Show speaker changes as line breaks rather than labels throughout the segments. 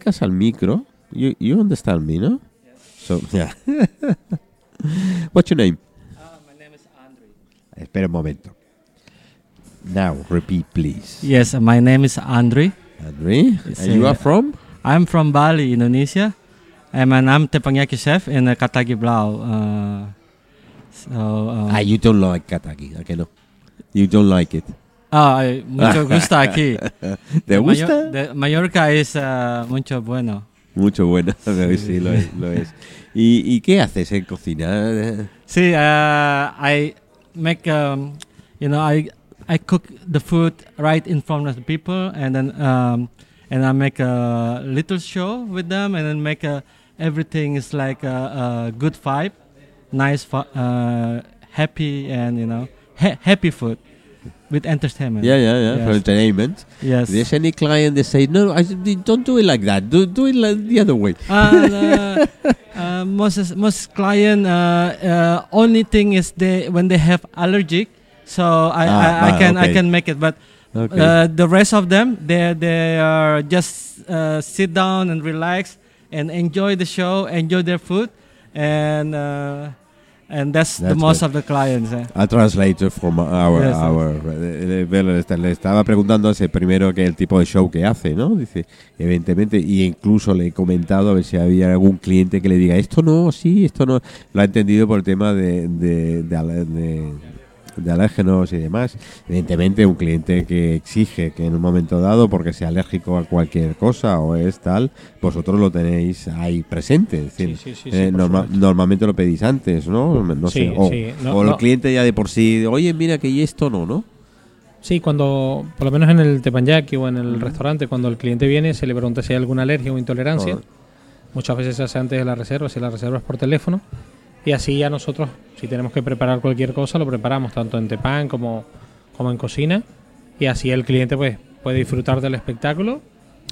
acercas al micro, you, you understand me, no? So, yeah. What's your name?
my name is Andre.
Espera un momento. Now, repeat, please.
Yes, my name is Andre.
Andre,
It's,
and you
uh,
are from?
I'm from Bali, Indonesia. And I'm teppanyaki chef in uh, Katagi Blau. Uh, so, um,
Ah, you don't like Katagi, okay, no? You don't like it.
Ah, mucho gusto aquí.
¿Te gusta?
de- Mallorca es uh, mucho bueno.
Mucho bueno, sí, lo es. Lo es. ¿Y, ¿Y qué haces en cocina?
See, uh, I make, um, you know, I I cook the food right in front of the people, and then um, and I make a little show with them, and then make a everything is like a, a good vibe, nice, uh, happy, and you know, ha- happy food with entertainment.
Yeah, yeah, yeah, for entertainment.
Yes.
There's any client they say, no, I, don't do it like that. Do, do it like the other way.
Uh, uh, most most client uh, uh, only thing is they when they have allergic, so I,
Ah,
I, I
ah,
can I can make it, but
Okay.
uh, the rest of them they they are just uh, sit down and relax and enjoy the show, enjoy their food, and uh, and that's, the
That's
most
good.
of the clients. eh.
A translator from our,
Yes,
our eh, eh, le esta- le estaba preguntando ese primero que el tipo de show que hace, ¿no? Dice, evidentemente, y incluso le he comentado a ver si había algún cliente que le diga esto no, sí, esto no. Lo ha entendido por el tema de, de, de, de- de alérgenos y demás. Evidentemente, un cliente que exige que en un momento dado, porque sea alérgico a cualquier cosa o es tal, vosotros lo tenéis ahí presente. Es decir,
Sí, sí, sí,
eh, norma- normalmente lo pedís antes, ¿no? No sé. O,
no-
o el
no.
cliente ya de por sí, oye, mira que y esto no, ¿no?
Sí, cuando, por lo menos en el teppanyaki o en el restaurante, cuando el cliente viene, se le pregunta si hay alguna alergia o intolerancia. Muchas veces se hace antes de la reserva, si la reserva es por teléfono. Y así ya nosotros, si tenemos que preparar cualquier cosa, lo preparamos tanto en tepan como, como en cocina. Y así el cliente pues puede disfrutar del espectáculo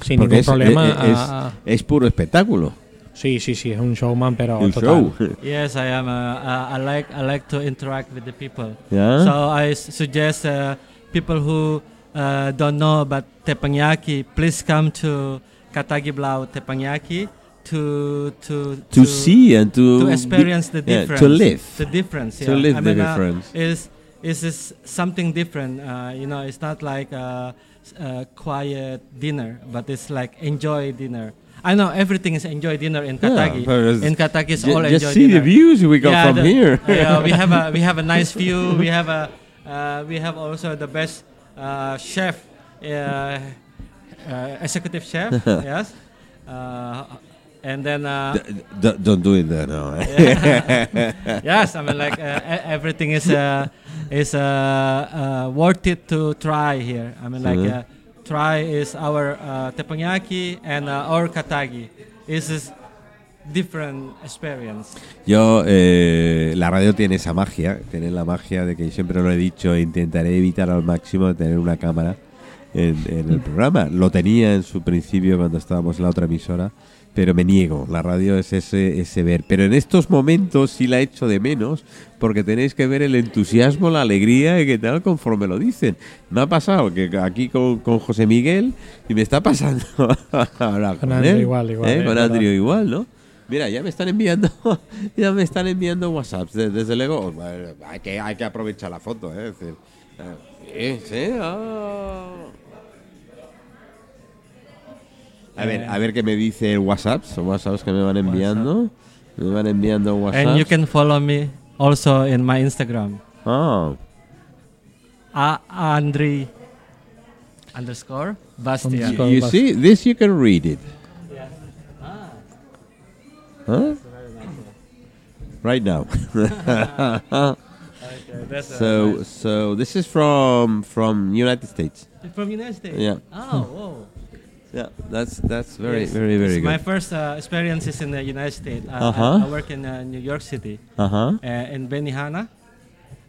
sin
Porque
ningún
es,
problema.
es-
a-
es puro espectáculo.
sí, sí, sí, es un showman, pero
El
total.
show.
Yes, I am. Uh, I like I like to interact with the people.
Yeah.
So I suggest uh, people who uh, don't know about teppanyaki, please come to Katagi Blau Teppanyaki to to
to see and to,
to experience the
yeah,
difference.
to live.
the difference.
To live
I
the
mean, uh,
difference.
is is is something different. Uh, you know, it's not like a, a quiet dinner, but it's like enjoy dinner. I know everything is enjoy dinner in
Yeah,
Katagi.
it's-
in Katagi, it's all
just see
dinner.
the views we got
Yeah,
from
the-
here.
yeah, we have a we have a nice view. We have a uh, we have also the best uh, chef, uh, uh, executive chef. yes, uh, and then uh,
D- d- don't do it there now. eh?
yes, I mean like uh, e- everything is uh, is uh, uh, worth it to try here. I mean like
Mhm.
uh, try is our uh, teppanyaki and uh, our katagi. This is different experience.
Yo, eh, la radio tiene esa magia, tiene la magia de que siempre lo he dicho, intentaré evitar al máximo tener una cámara en, en el programa. Lo tenía en su principio cuando estábamos en la otra emisora, pero me niego. La radio es ese, ese ver. Pero en estos momentos sí la echo de menos, porque tenéis que ver el entusiasmo, la alegría y qué tal conforme lo dicen. Me ha pasado que aquí con, con José Miguel y me está pasando ahora
Con
con,
Andrew
él,
igual, igual,
¿eh?
eh,
Con. Andrew igual, ¿no? Mira, ya me están enviando, ya me están enviando WhatsApps. de- Desde luego, bueno, hay que, hay que aprovechar la foto, ¿eh? Es decir, eh, sí, sí, A ver, a ver qué me dice el WhatsApp, son WhatsApps que me van enviando. Me van enviando WhatsApp.
And you can follow me also in my Instagram.
Ah,
A Andre underscore Bastian.
Underscore.
you see, this you can read it. Huh? Right now.
Okay,
so, so this is from from United States.
from United States.
Yeah.
Oh, whoa.
Yeah, that's that's very
Yes.
very very
It's My first uh, experience is in the United States. Uh,
Uh-huh.
I, I work in uh, New York City,
Uh huh.
uh, in Benihana,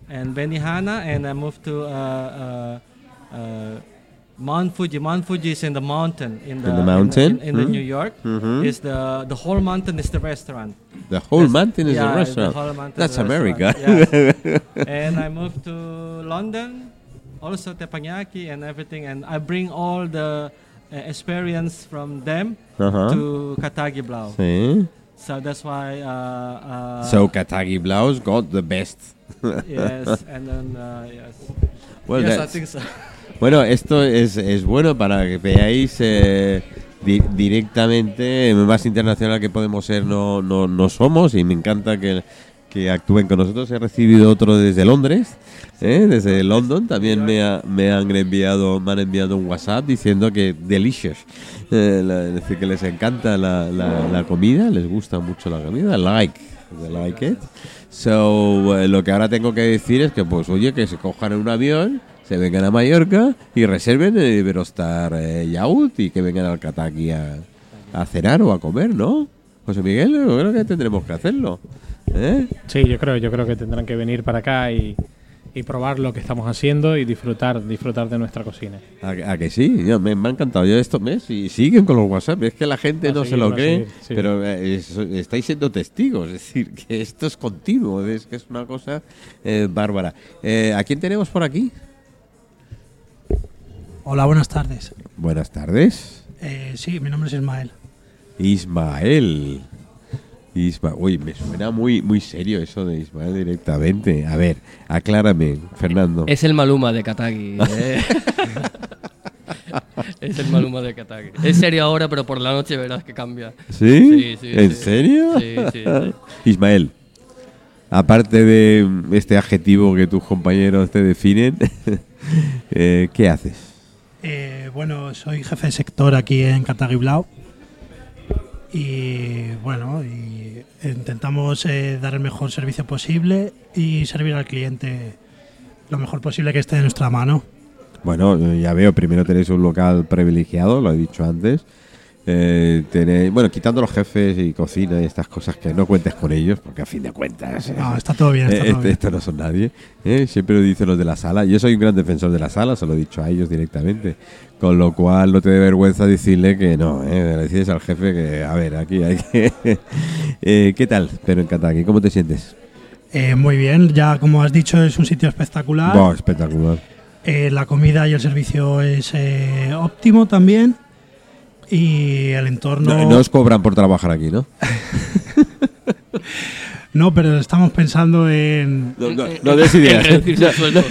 and Benihana, and I moved to uh, uh, uh, Mount Fuji. Mount Fuji is in the mountain. In the,
the mountain?
In, in, the
Hmm.
New York,
Mhm.
is the the whole mountain is the restaurant.
The whole
That's-
mountain is
yeah,
a restaurant.
The whole mountain
That's America.
restaurant, yes. and I moved to London, also teppanyaki and everything, and I bring all the experience from them
Ajá.
to Katagi Blau.
Sí.
So that's why. Uh, uh,
So Katagi Blaus got the best.
yes, and then uh, yes.
Well,
yes, I think so.
Bueno, esto es, es bueno para que veáis eh, di- directamente, más internacional que podemos ser no, no, no somos y me encanta que, que actúen con nosotros. He recibido otro desde Londres, ¿eh? desde London, también me, ha- me han enviado me han enviado un WhatsApp diciendo que delicious, eh, es decir, que les encanta la, la, comida, les gusta mucho la comida, like, they like it. So, eh, lo que ahora tengo que decir es que, pues, oye, que se cojan un avión, se vengan a Mallorca y reserven el Iberostar eh, Yacht y que vengan al Kataki a, cenar o a comer, ¿no? José Miguel, creo que tendremos que hacerlo. ¿Eh?
Sí, yo creo, yo creo que tendrán que venir para acá y, y probar lo que estamos haciendo y disfrutar, disfrutar de nuestra cocina.
¿A, que- a que sí? Yo- me, me ha encantado. Yo esto mes y siguen con los WhatsApp. Es que la gente
Va a
no se lo cree,
seguir, sí.
pero eh, es- estáis siendo testigos. Es decir, que esto es continuo. Es que es una cosa eh, bárbara. Eh, ¿A quién tenemos por aquí?
Hola, buenas tardes.
Buenas tardes.
Eh, sí, mi nombre es Ismael.
Ismael. Isma Uy, me suena muy, muy serio eso de Ismael directamente. A ver, aclárame, Fernando.
Es el Maluma de Katagi. eh. es el Maluma de Katagi. Es serio ahora, pero por la noche verás que cambia.
¿Sí?
Sí, sí,
¿En
sí.
serio?
Sí, sí, sí.
Ismael, aparte de este adjetivo que tus compañeros te definen, eh, ¿qué haces?
Eh, bueno, soy jefe de sector aquí en Katagi Blau. Y bueno, y intentamos eh, dar el mejor servicio posible y servir al cliente lo mejor posible que esté en nuestra mano.
Bueno, ya veo, primero tenéis un local privilegiado, lo he dicho antes. Eh, tenéis, bueno, quitando los jefes y cocina y estas cosas que no cuentes con ellos, porque a fin de cuentas... eh,
No, está todo bien, está
Eh,
todo
este-
bien.
Estos no son nadie. ¿eh? Siempre lo dicen los de la sala. Yo soy un gran defensor de la sala, se lo he dicho a ellos directamente. Con lo cual no te dé vergüenza decirle que no. ¿eh? Le dices al jefe que, a ver, aquí hay que... Eh, ¿Qué tal, pero en Kataki? ¿Cómo te sientes?
Eh, muy bien, ya como has dicho es un sitio espectacular.
Espectacular.
Eh, la comida y el servicio es eh, óptimo también. Y el entorno...
No, no os cobran por trabajar aquí, ¿no?
No, pero estamos pensando en...
No, no, no des ideas.
En reducirse el sueldo.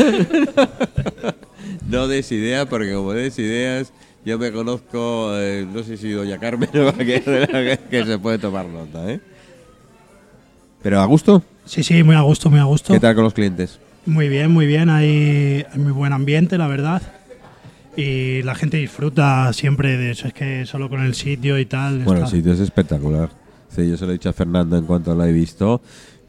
No des ideas, porque como des ideas, yo me conozco, eh, no sé si doña Carmen o que, que se puede tomar nota, ¿eh? Pero a gusto,
Sí, sí, muy a gusto, muy a gusto.
¿qué tal con los clientes?
Muy bien, muy bien. Hay, hay muy buen ambiente, la verdad. Y la gente disfruta siempre de eso. Es que solo con el sitio y tal.
Bueno, el sitio es espectacular. Sí, yo se lo he dicho a Fernando en cuanto lo he visto.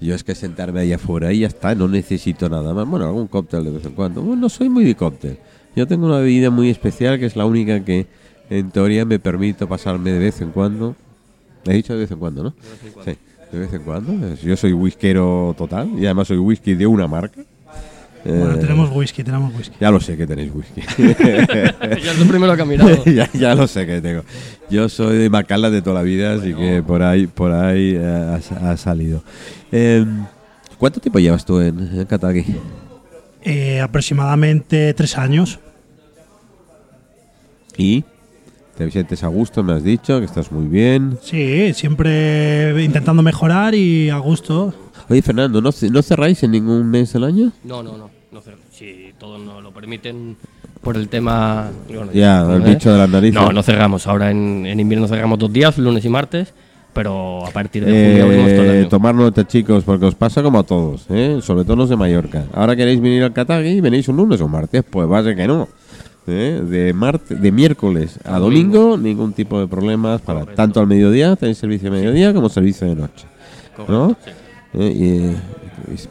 Yo es que sentarme ahí afuera y ya está, no necesito nada más. Bueno, algún cóctel de vez en cuando. Bueno, no soy muy de cóctel. Yo tengo una bebida muy especial que es la única que en teoría me permito pasarme de vez en cuando. He dicho de vez en cuando, ¿no? Sí, de vez en cuando. Yo soy whiskero total y además soy whisky de una marca.
Bueno,
Eh,
tenemos whisky, tenemos whisky.
Ya lo sé que tenéis whisky.
ya es lo primero que ha mirado.
ya, ya lo sé que tengo. Yo soy de Macala de toda la vida, así que por ahí, por ahí eh, ha, ha salido. Eh, ¿Cuánto tiempo llevas tú en, en Kataki?
Eh, aproximadamente tres años.
¿Y te sientes a gusto? Me has dicho que estás muy bien.
Sí, siempre intentando mejorar y a gusto.
Oye, Fernando, ¿no, no cerráis en ningún mes del año?
No, no, no. no si todos nos lo permiten por el tema. bueno,
Ya, el
¿eh?
bicho de las narices.
No, no cerramos. Ahora en, en invierno cerramos dos días, lunes y martes. Pero a partir de junio abrimos todo el
Eh,
año.
tomar nota, chicos, porque os pasa como a todos, ¿eh? sobre todo los de Mallorca. Ahora queréis venir al Katagi y venís un lunes o un martes, pues va a ser que no. ¿eh? De, martes, de miércoles a domingo, ningún tipo de problemas. para
Correcto.
Tanto al mediodía, tenéis servicio de mediodía como servicio de noche.
Correcto,
¿no?
sí.
¿Eh? Y, eh,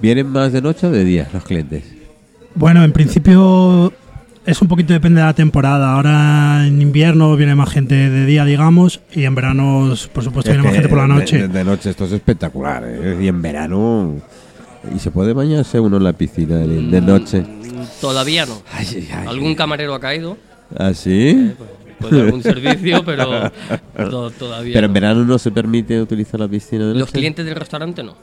¿Vienen más de noche o de día los clientes?
Bueno, en principio es un poquito depende de la temporada. Ahora en invierno viene más gente de día, digamos, y en verano, por supuesto, viene más gente por la noche.
De, de noche esto es espectacular. ¿eh? Y en verano. ¿Y se puede bañarse uno en la piscina de, de noche?
Mm, Todavía no.
Ay, ay, ay.
Algún camarero ha caído.
¿Ah, sí?
Pues algún servicio, pero to- todavía.
Pero en
no.
verano no se permite utilizar la piscina de noche.
Los clientes del restaurante no.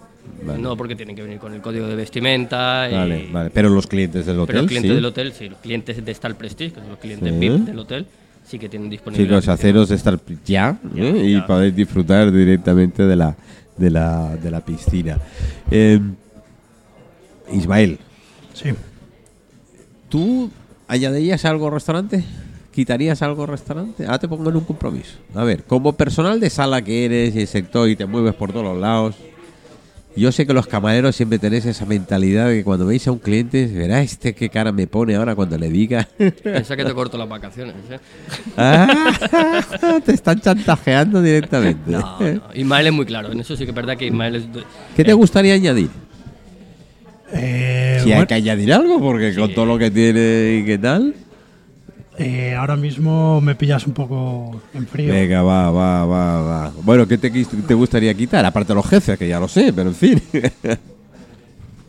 Vale.
No, porque tienen que venir con el código de vestimenta. y-
Vale, vale. Pero los clientes del hotel,
Pero los clientes
sí.
del hotel, sí. Los clientes de Star Prestige, que son los clientes
Sí.
VIP del hotel, sí que tienen disponibilidad.
Chicos, haceros estar ya,
Ya,
¿eh? y
ya.
podéis disfrutar directamente de la, de la, de la piscina. Eh, Ismael,
Sí.
¿tú añadirías algo al restaurante? ¿Quitarías algo al restaurante? Ahora te pongo en un compromiso. A ver, como personal de sala que eres y el sector y te mueves por todos los lados, yo sé que los camareros siempre tenéis esa mentalidad de que cuando veis a un cliente, verá este qué cara me pone ahora cuando le diga.
Piensa que te corto las vacaciones. ¿eh?
Ah, te están chantajeando directamente.
No, no. Ismael es muy claro. En eso sí que es verdad que Ismael es.
¿Qué te gustaría añadir?
Eh,
Si hay
bueno,
que añadir algo, porque con todo lo que tiene y qué tal.
Eh, ahora mismo me pillas un poco en frío.
Venga, va, va, va, va. Bueno, ¿qué te, gustaría quitar? Aparte de los jefes, que ya lo sé, pero en fin.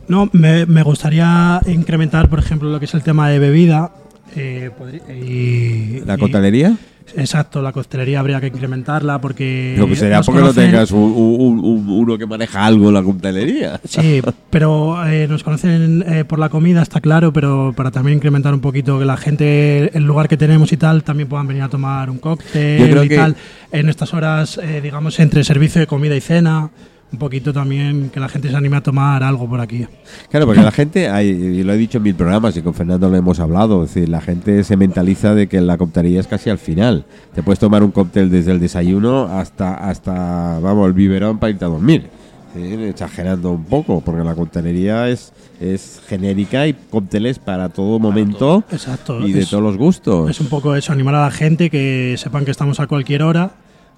No, me, me gustaría incrementar, por ejemplo, lo que es el tema de bebida. eh, y,
¿La
y-
coctelería?
Exacto, la costelería habría que incrementarla porque.
Lo que sería porque no tengas un- un- un- uno que maneja algo en la coctelería.
Sí, pero eh, nos conocen eh, por la comida, está claro, pero para también incrementar un poquito que la gente, el lugar que tenemos y tal, también puedan venir a tomar un cóctel
Yo creo
y
que-
tal. En estas horas, eh, digamos, entre servicio de comida y cena, un poquito también que la gente se anime a tomar algo por aquí.
Claro, porque la gente, hay- y lo he dicho en mil programas y con Fernando lo hemos hablado, es decir, la gente se mentaliza de que la coctelería es casi al final. Te puedes tomar un cóctel desde el desayuno hasta, hasta vamos, el biberón para irte a dormir. Sí, exagerando un poco, porque la coctelería es, es genérica y cócteles para todo momento
Exacto.
y de
es-
todos los gustos.
Es un poco eso, animar a la gente que sepan que estamos a cualquier hora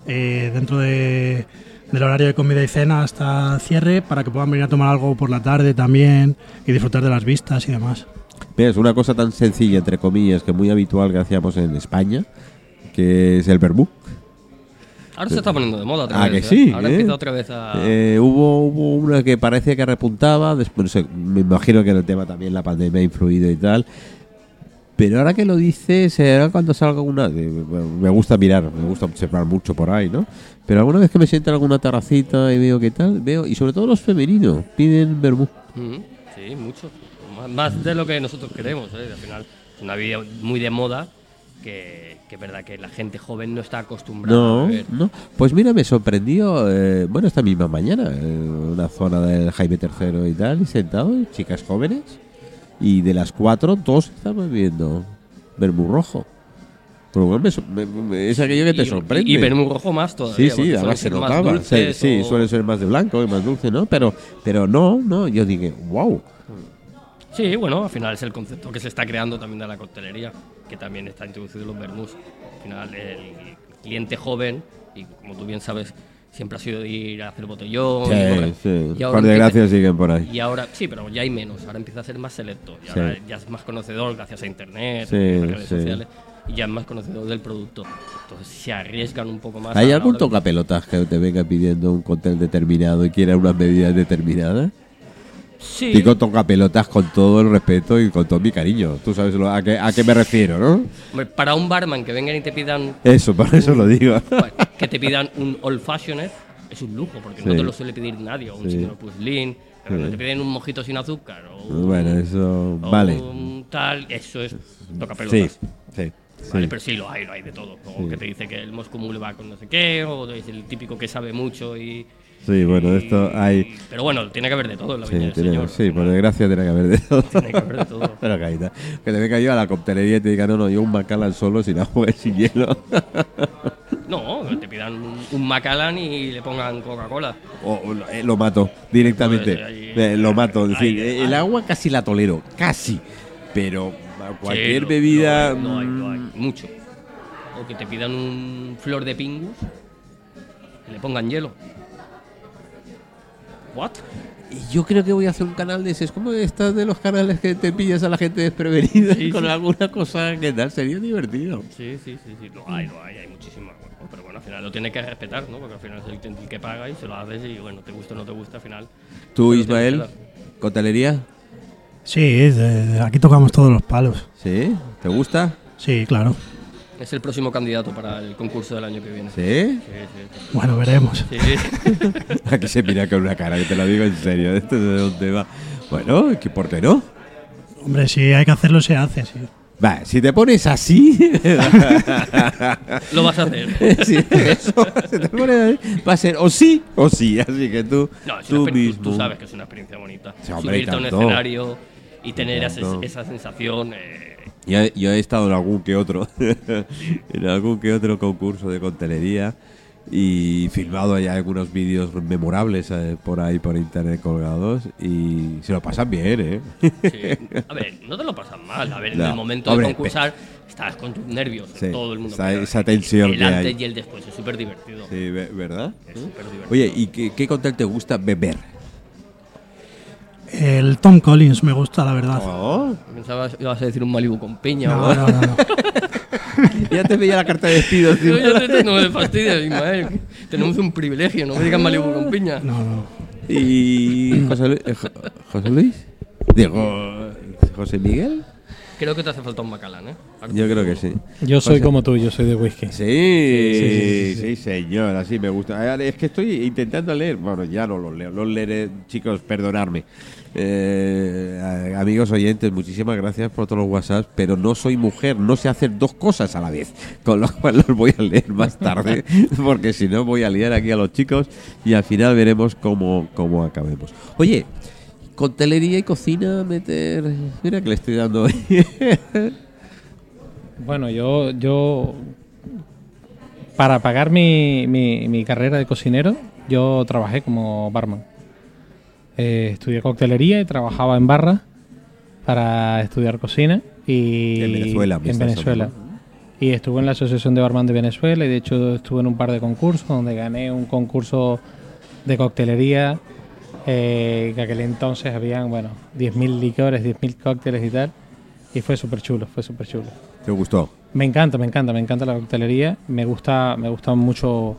eh, dentro de- del horario de comida y cena hasta cierre para que puedan venir a tomar algo por la tarde también y disfrutar de las vistas y demás.
Mira, Es una cosa tan sencilla, entre comillas, que muy habitual que hacíamos en España, que es el vermú.
Ahora se está poniendo de moda otra
Ah,
vez.
que
¿eh?
sí,
Ahora
¿eh?
empieza otra vez a.
Eh, hubo, hubo una que parecía que repuntaba, después me imagino que en el tema también la pandemia ha influido y tal. Pero ahora que lo dices, será cuando salga una. de- me gusta mirar, me gusta observar mucho por ahí, ¿no? Pero alguna vez que me siento en alguna terracita y veo qué tal, veo, y sobre todo los femeninos, piden vermú.
Mm, sí, mucho. Más, de lo que nosotros queremos. ¿eh? Al final es una vida muy de moda que, que es verdad que la gente joven no está acostumbrada a
No,
beber.
no. Pues mira, me sorprendió, eh, bueno, esta misma mañana, en una zona del Jaime III y tal, y sentado, chicas jóvenes, y de las cuatro, dos estaban bebiendo vermú rojo. Pero bueno, me me- me- es aquello que te
Y-
sorprende.
Y, y vermú rojo más
Sí,
todavía.
sí,
porque
además se notaba. Sí, sí, suelen ser más de blanco y más dulce, ¿no? Pero, pero no, no, yo dije, wow.
Sí, bueno, al final es el concepto que se está creando también de la coctelería, que también está introducido en los vermús. Al final, el cliente joven, y como tú bien sabes, siempre ha sido de ir a hacer botellón.
Sí,
y correr.
sí.
Y ahora
Por desgracia siguen por ahí.
Y ahora, sí, pero ya hay menos, ahora empieza a ser más selecto. Y
Sí.
ahora ya es más conocedor gracias a internet,
Sí,
redes
sí.
sociales, y ya es más conocedor del producto. Entonces se arriesgan un poco más.
¿Hay algún tocapelotas que te venga pidiendo un cóctel determinado y quiera unas medidas determinadas?
Sí,
Digo tocapelotas con todo el respeto y con todo mi cariño. Tú sabes lo- a, qué, a qué me refiero, ¿no?
hombre, para un barman que vengan y te pidan
Eso, por eso lo digo.
Que te pidan un old fashioned es un lujo, porque no te lo suele pedir nadie, o un
Sí.
señor Puslin, pero
Sí.
te piden un mojito sin azúcar, o un,
Bueno, eso
o
vale.
un tal, eso es toca
Sí, sí.
Vale,
sí.
pero sí lo hay, lo hay de todo. O
Sí.
que te dice que el Moscow Mule va con no sé qué, o es el típico que sabe mucho y.
Sí, bueno, esto hay.
Pero bueno, tiene que haber de todo en la
Sí,
viña del
tiene-
señor.
sí, por desgracia tiene que haber de todo.
Tiene que haber de todo.
Pero que te venga yo a la coctelería y te diga, no, no, yo un Macallan solo sin agua y sin hielo.
No, te pidan un, un Macallan y le pongan Coca-Cola.
O, o lo- eh, lo mato directamente.
Pues, ahí-
Eh, lo mato. Es decir, eh,
ahí.
el agua casi la tolero, casi. Pero cualquier
Sí,
bebida.
Lo hay, hay, lo hay,
mm,
mucho. O que te pidan un flor de pingus y le pongan hielo. ¿What?
Y Yo creo que voy a hacer un canal de ese. Es como estas de los canales que te pillas a la gente desprevenida
Sí,
con
sí.
alguna cosa que tal. Sería divertido.
Sí, sí, sí, sí. Lo hay, lo hay, hay muchísimas. Bueno, pero bueno, al final lo tienes que respetar, ¿no? Porque al final es el que paga y se lo haces y bueno, te gusta o no te gusta, al final.
¿Tú, Ismael? ¿Cotelería?
Sí, de- de- aquí tocamos todos los palos.
¿Sí? ¿Te gusta?
Sí, claro.
Es el próximo candidato para el concurso del año que viene.
¿Sí?
Sí,
Bueno, veremos.
sí. sí.
Aquí se mira con una cara, que te lo digo en serio. Esto es de dónde va. Bueno, ¿qué- ¿por qué no?
Hombre, si hay que hacerlo, se hace, sí.
Va, si te pones así,
Lo vas a hacer.
si eso, si te pones así, va a ser o sí o sí. Así que tú,
No,
tú mismo.
tú sabes que es una experiencia bonita.
Sí, hombre,
Subirte a un escenario y tener esa, esa sensación. eh,
Yo, he- yo he estado en algún que otro, en algún que otro concurso de coctelería y filmado ya algunos vídeos memorables eh, por ahí por internet colgados y se lo pasan bien, ¿eh?
sí. A ver, no te lo pasas mal. A ver, en el momento
hombre,
de concursar, estás con tus nervios.
Sí,
todo el mundo.
esa- esa tensión
El
que
antes
hay.
y el después es súper divertido.
Sí, ve- ¿verdad?
Es súper divertido.
Oye, ¿y qué, qué cóctel te gusta beber?
El Tom Collins me gusta, la verdad.
Oh,
Pensaba que ibas a decir un Malibu con piña
No, no, no, no.
ya te veía la carta de despido. tío.
Yo ya te- no me fastidies, Ismael. Tenemos un privilegio, no me digas Malibu con piña.
no, no.
¿Y José Luis? eh, Jo- ¿José Luis? Diego, ¿José Miguel?
Creo que te hace falta un Macalán, ¿eh?
Yo creo que sí.
Yo soy
José-
como tú, yo soy de whisky.
Sí,
sí, sí,
sí, señor, así me gusta. Es que estoy intentando leer, bueno, ya no los leo, los leeré, chicos, perdonadme. Eh, amigos oyentes, muchísimas gracias por todos los WhatsApp, pero no soy mujer, no sé hacer dos cosas a la vez, con lo cual los voy a leer más tarde, porque si no voy a liar aquí a los chicos y al final veremos cómo, cómo acabemos. Oye, coctelería y cocina, meter... Mira que le estoy dando...
Bueno, yo, yo para pagar mi, mi, mi carrera de cocinero, yo trabajé como barman. Eh, estudié coctelería y trabajaba en barra para estudiar cocina. Y
En Venezuela,
En Venezuela. Y estuve en la Asociación de Barman de Venezuela y de hecho estuve en un par de concursos donde gané un concurso de coctelería eh, que aquel entonces habían, bueno, 10.000 licores, 10.000 cócteles y tal. Y fue súper chulo, fue súper chulo.
¿Te gustó?
Me encanta, me encanta, me encanta la coctelería. Me gusta, me gustan mucho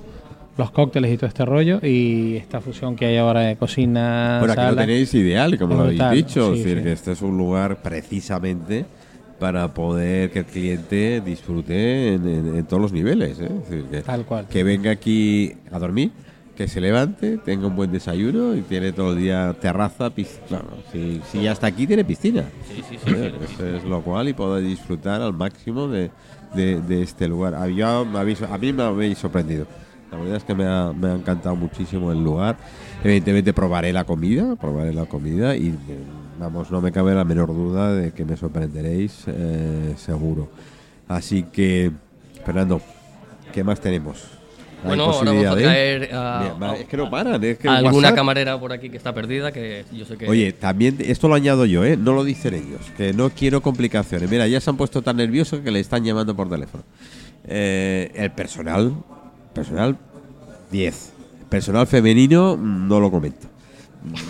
los cócteles y todo este rollo y esta fusión que hay ahora de cocina,
Bueno, aquí lo tenéis ideal, como lo habéis dicho.
sí,
es decir,
sí.
que este es un lugar precisamente para poder que el cliente disfrute en, en- en todos los niveles. ¿eh? Es decir, que,
Tal cual.
que venga aquí a dormir, que se levante, tenga un buen desayuno y tiene todo el día terraza, piscina. si, si ya está aquí, tiene piscina.
Sí, sí, sí.
Eh,
sí,
Eso es lo cual y poder disfrutar al máximo de, de- de este lugar. A, yo me habéis- a mí me habéis sorprendido. La verdad es que me ha, me ha encantado muchísimo el lugar. Evidentemente probaré la comida, probaré la comida y vamos, no me cabe la menor duda de que me sorprenderéis eh, seguro. Así que, Fernando, ¿qué más tenemos? ¿Hay
Bueno, ahora vamos a traer a,
Mira, es que no paran, es que
a alguna
WhatsApp-
camarera por aquí que está perdida, que yo sé que...
Oye, también esto lo añado yo, ¿eh? No lo dicen ellos, que no quiero complicaciones. Mira, ya se han puesto tan nerviosos que le están llamando por teléfono. Eh, el personal, personal 10. Personal femenino no lo comento.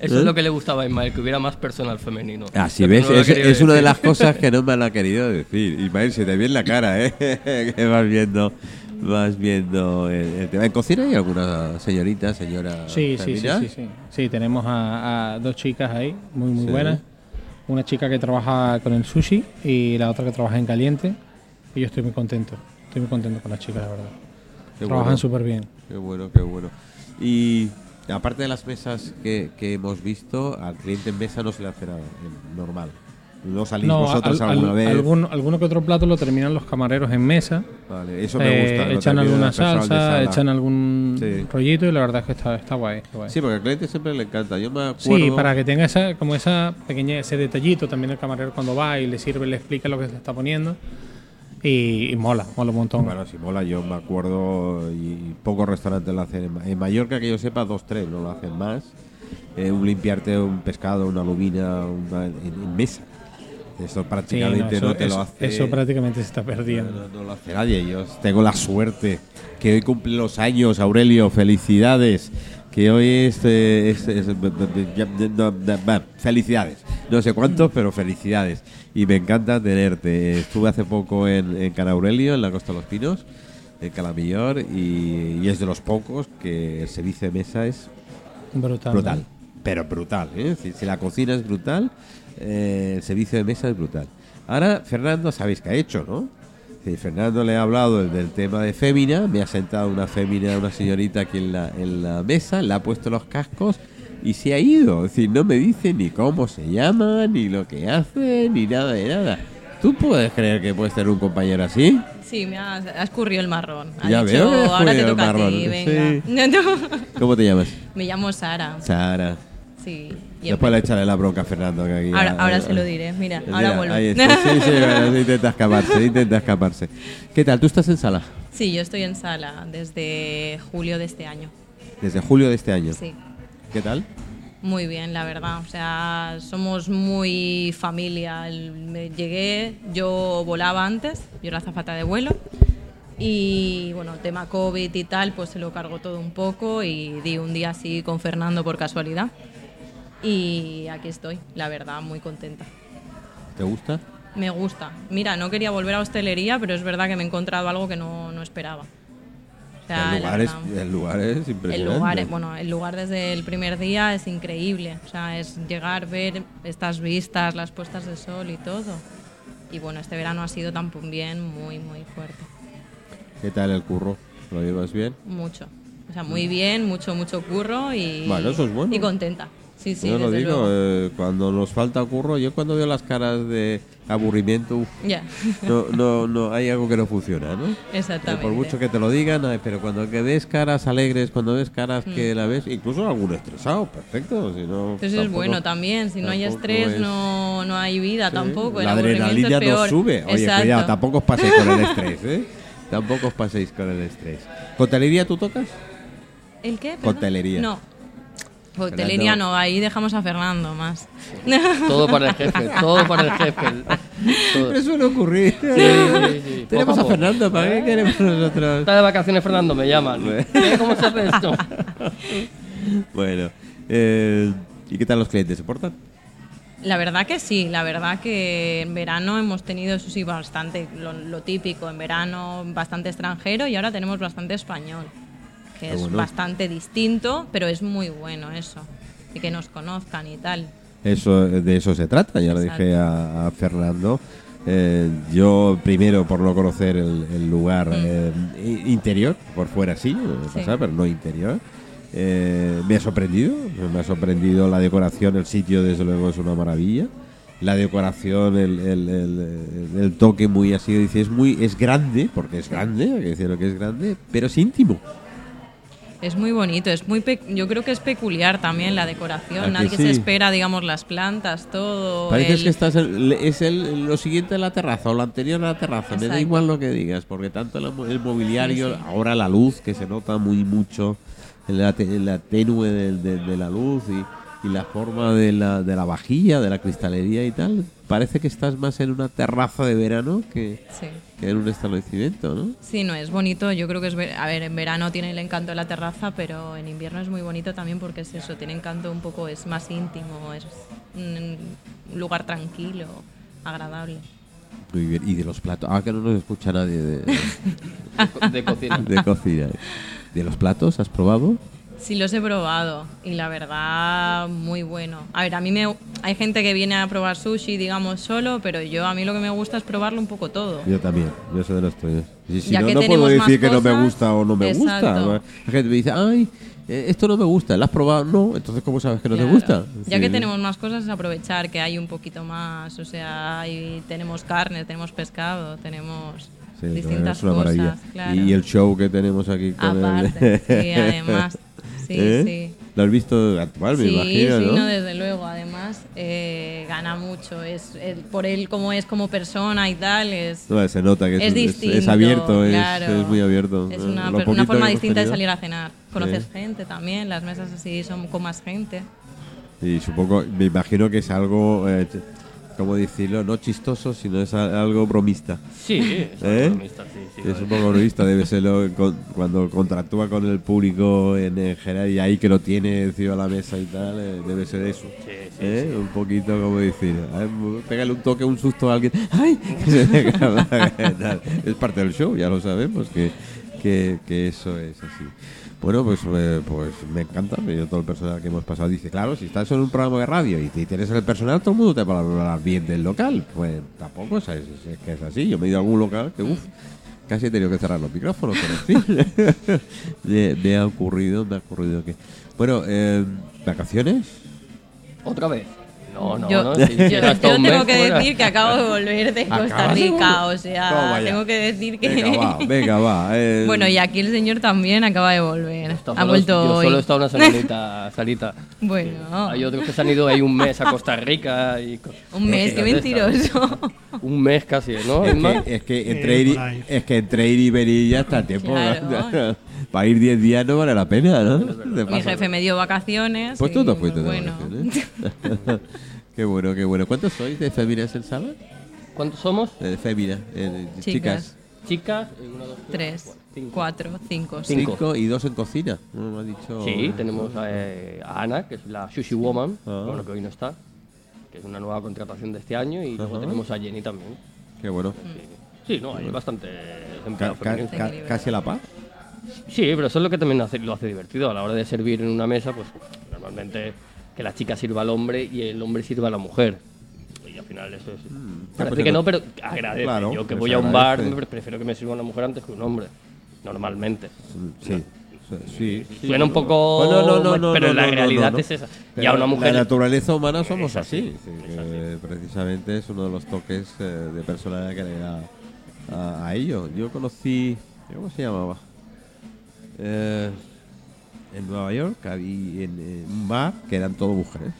Eso es lo que le gustaba a Ismael, que hubiera más personal femenino.
Ah, si
Lo que
ves,
no
es, es una de las cosas que no me lo ha querido decir. Ismael, se te ve en la cara, ¿eh? que vas viendo, vas viendo el, el tema. ¿En cocina hay alguna señorita, señora
Sí, sí, sí, sí, sí. Sí, tenemos a, a dos chicas ahí, muy, muy
Sí.
buenas. Una chica que trabaja con el sushi y la otra que trabaja en caliente. Y yo estoy muy contento. Estoy muy contento con las chicas, la verdad.
Qué
Trabajan
bueno.
súper bien.
Qué bueno, qué bueno. Y aparte de las mesas que, que hemos visto, al cliente en mesa no se le hace nada, eh, normal. No salís vosotros
al-
alguna
al-
vez.
algún- alguno que otro plato lo terminan los camareros en mesa.
Vale, eso me
Eh,
gusta. lo
echan alguna salsa, echan algún
Sí.
rollito y la verdad es que está, está guay. guay.
Sí, porque al cliente siempre le encanta. Yo me acuerdo.
Sí, para que tenga esa, como esa pequeña, ese detallito también el camarero cuando va y le sirve, le explica lo que se está poniendo. Y, y mola, mola un montón.
Bueno, si mola, yo me acuerdo y pocos restaurantes lo hacen. En Ma- En Mallorca, que yo sepa, dos, tres no lo hacen más. Eh, un limpiarte un pescado, una lubina una- en, en mesa. Eso
Sí,
prácticamente no,
eso,
te
eso-
lo hace.
eso prácticamente se está perdiendo.
No, no lo hace nadie. Yo tengo la suerte que hoy cumple los años, Aurelio. Felicidades. Que hoy es. eh, es- es- no, no, va, felicidades. No sé cuántos, pero felicidades. Y me encanta tenerte. Estuve hace poco en, en Can Aurelio, en la Costa de los Pinos, en Calamillor, y, y es de los pocos que el servicio de mesa es
Brutal.
Pero brutal, ¿eh? Si, si la cocina es brutal, eh, el servicio de mesa es brutal. Ahora, Fernando, sabéis qué ha hecho, ¿no? Sí, Fernando le ha hablado del, del tema de fémina, me ha sentado una fémina, una señorita aquí en la, en la mesa, le ha puesto los cascos y se ha ido. Es decir, no me dice ni cómo se llama, ni lo que hace, ni nada de nada. ¿Tú puedes creer que puedes tener un compañero así?
Sí, me ha, ha escurrido el marrón.
Ya
dicho,
veo has
ahora te
escurrido el
toca a ti,
marrón,
venga.
¿Cómo te llamas?
me llamo Sara.
Sara.
Sí.
Después le echaré la bronca a Fernando. Que aquí
ahora, ahora se lo diré. Mira,
Mira,
ahora vuelvo.
ahí está. Sí, sí, bueno, intenta escaparse, intenta escaparse. ¿Qué tal? ¿Tú estás en sala?
Sí, yo estoy en sala desde julio de este año.
Desde julio de este año.
Sí.
¿Qué tal?
Muy bien, la verdad. O sea, somos muy familia. Me llegué, yo volaba antes, yo era azafata de vuelo. Y bueno, tema COVID y tal, pues se lo cargó todo un poco y di un día así con Fernando por casualidad. Y aquí estoy, la verdad, muy contenta.
¿Te gusta?
Me gusta. Mira, no quería volver a hostelería, pero es verdad que me he encontrado algo que no, no esperaba. O sea,
el, lugar es, el lugar es
el
impresionante.
lugar, es- bueno, el lugar desde el primer día es increíble. O sea, es llegar, ver estas vistas, las puestas de sol y todo. Y bueno, este verano ha sido también muy, muy fuerte.
¿Qué tal el curro? ¿Lo llevas bien?
Mucho. O sea, muy bien, mucho, mucho curro y,
Bueno, eso es bueno.
y contenta. Sí, sí,
yo lo digo, eh, cuando nos falta curro, yo cuando veo las caras de aburrimiento, uf,
Ya,
no, no, no, hay algo que no funciona, ¿no?
Exactamente.
Por mucho que te lo digan, pero cuando que ves caras alegres, cuando ves caras
Mm.
que la ves, incluso alguno estresado, perfecto. Si no,
eso es bueno también. Si no hay estrés,
es-
no, no hay vida
Sí,
tampoco.
La adrenalina nos sube. Oye,
Exacto.
cuidado, tampoco os paséis con el estrés, ¿eh? Tampoco os paséis con el estrés. ¿Cotelería tú tocas?
¿El qué? perdón?
Coctelería.
No. Coctelería
Fernando.
no, ahí dejamos a Fernando más.
Todo para el jefe, todo para el jefe. Todo.
Siempre suele ocurrir.
Sí, sí, sí.
Tenemos a. Fernando, ¿para qué queremos nosotros?
Está de vacaciones Fernando, me llaman. ¿Qué? ¿Cómo se hace esto?
Bueno, eh, ¿y qué tal los clientes? ¿Se portan?
La verdad que sí, la verdad que en verano hemos tenido, eso sí, bastante, lo, lo típico, en verano bastante extranjero y ahora tenemos bastante español, que es
bueno.
bastante distinto, pero es muy bueno eso, y que nos conozcan y tal.
Eso, de eso se trata, ya lo
Exacto.
dije a, a Fernando. Eh, yo primero por no conocer el, el lugar eh, i- interior, por fuera sí, eh,
Sí.
pasar, pero no interior. Eh, me ha sorprendido, me ha sorprendido la decoración, el sitio desde luego es una maravilla. La decoración, el, el- el- toque muy así, dice, es muy, es grande, porque es grande, hay que decirlo que es grande, pero es íntimo.
Es muy bonito, es muy yo creo que es peculiar también la
¿A
decoración, nadie
sí?
se espera, digamos, las plantas, todo.
Parece
el-
que estás en- es el, lo siguiente a la terraza o lo anterior a la terraza. Me da igual lo que digas, porque tanto el, mo- el mobiliario,
Sí, sí.
ahora la luz, que se nota muy mucho, la, la tenue del- de, de la luz y, y la forma de la, de la vajilla, de la cristalería y tal. Parece que estás más en una terraza de verano que,
Sí.
que en un establecimiento, ¿no?
Sí, no, es bonito. Yo creo que es. ver- A ver, en verano tiene el encanto de la terraza, pero en invierno es muy bonito también porque es eso, tiene encanto un poco, es más íntimo, es un lugar tranquilo, agradable.
Muy bien. Y de los platos. Ah, que no nos escucha nadie de,
De cocina.
de cocina. ¿De los platos has probado?
Sí, los he probado y la verdad, muy bueno. A ver, a mí me. Hay gente que viene a probar sushi, digamos, solo, pero yo a mí lo que me gusta es probarlo un poco todo.
Yo también, yo soy de los tuyos. Y si
Ya
no,
que
no puedo decir que no me gusta o no me
exacto.
gusta. La gente me dice, ay, eh, esto no me gusta, ¿lo has probado? No, entonces ¿cómo sabes que no te gusta?
Ya
Sí.
que tenemos más cosas, es aprovechar que hay un poquito más. O sea, hay, tenemos carne, tenemos pescado, tenemos
Sí,
distintas
es una
cosas.
maravilla.
Claro.
Y el show que tenemos aquí con
Aparte,
el...
sí, además. Sí,
¿Eh?
sí.
Lo has visto actual, me
sí,
imagino,
sí,
¿no?
no, desde luego. Además, eh, gana mucho. Es, es- por él, como es como persona y tal, es,
No, se nota que es,
es
es-
distinto.
es abierto, es-
claro.
es, muy abierto.
Es una, forma distinta de salir a cenar. Conoces gente también, las mesas así son con más gente.
Y supongo, me imagino que es algo, eh, ¿cómo decirlo? No chistoso, sino es algo bromista.
Sí, es un
¿Eh?
bromista, sí, sí,
Es un poco bromista, debe serlo con- cuando contractúa con el público en, en general y ahí que lo tiene encima de la mesa y tal, eh, debe ser eso.
Sí, sí,
¿Eh? Un poquito como decir, pégale un toque, un susto a alguien, ¡ay! Es parte del show, ya lo sabemos, que, que, que eso es así. Bueno, pues, eh, pues me encanta, yo todo el personal que hemos pasado dice, claro, si estás en un programa de radio y tienes el personal, todo el mundo te va a hablar bien del local. Pues tampoco es, que es así, yo me he ido a algún local que, uff, Casi he tenido que cerrar los micrófonos, pero fin. me, me ha ocurrido, me ha ocurrido que... Bueno, eh, ¿vacaciones?
¿Otra vez? No, no,
yo,
no.
yo-
si-
yo tengo
mes
que
fuera.
decir que acabo de volver de
¿Acabas
Costa Rica, o sea, tengo que decir que...
Venga, va, venga, va. eh,
bueno, y aquí el señor también acaba de volver.
Está
Ha
solo-
vuelto
yo
hoy.
solo he estado una semanita, Sarita.
Bueno,
Hay otros que se han ido ahí un mes a Costa Rica. Y
un mes, qué mentiroso.
Un mes casi, ¿no?
Es que, es que entre ir es que entre ir y venir ya está el tiempo.
Claro.
Para ir 10 días no vale la pena, ¿no? Te
Mi jefe me dio vacaciones.
Pues tú no fuiste de
bueno.
vacaciones. qué bueno, qué bueno. ¿Cuántos sois de féminas en sala?
¿Cuántos somos?
De féminas, eh, chicas.
Chicas.
Eh, una, dos,
Tres,
cinco.
cuatro, cinco.
Cinco.
Cinco y dos en cocina. No me ha dicho.
Sí, tenemos eh, a Ana, que es la Sushi Woman,
Ah.
bueno, que hoy no está, que es una nueva contratación de este año, y luego tenemos a Jenny también.
Qué bueno.
Sí, no, hay bastante
Ca- casi a la paz.
Sí, pero eso es lo que también hace- lo hace divertido. A la hora de servir en una mesa, pues normalmente que la chica sirva al hombre y el hombre sirva a la mujer. Y al final eso es... Parece
pues
que
no-
pero agradece.
Claro,
Yo que voy a un bar, prefiero que me sirva una mujer antes que un hombre. Normalmente.
Sí. Sí, sí.
Suena un poco...
Bueno, no, no, no,
pero
no,
la realidad es esa.
Pero
ya una mujer...
La naturaleza humana somos
Es así,
así. sí, que precisamente es uno de los toques eh, de personalidad que le da a, a ello. Yo conocí. ¿Cómo se llamaba? Eh, en Nueva York había en, un bar que eran todo mujeres.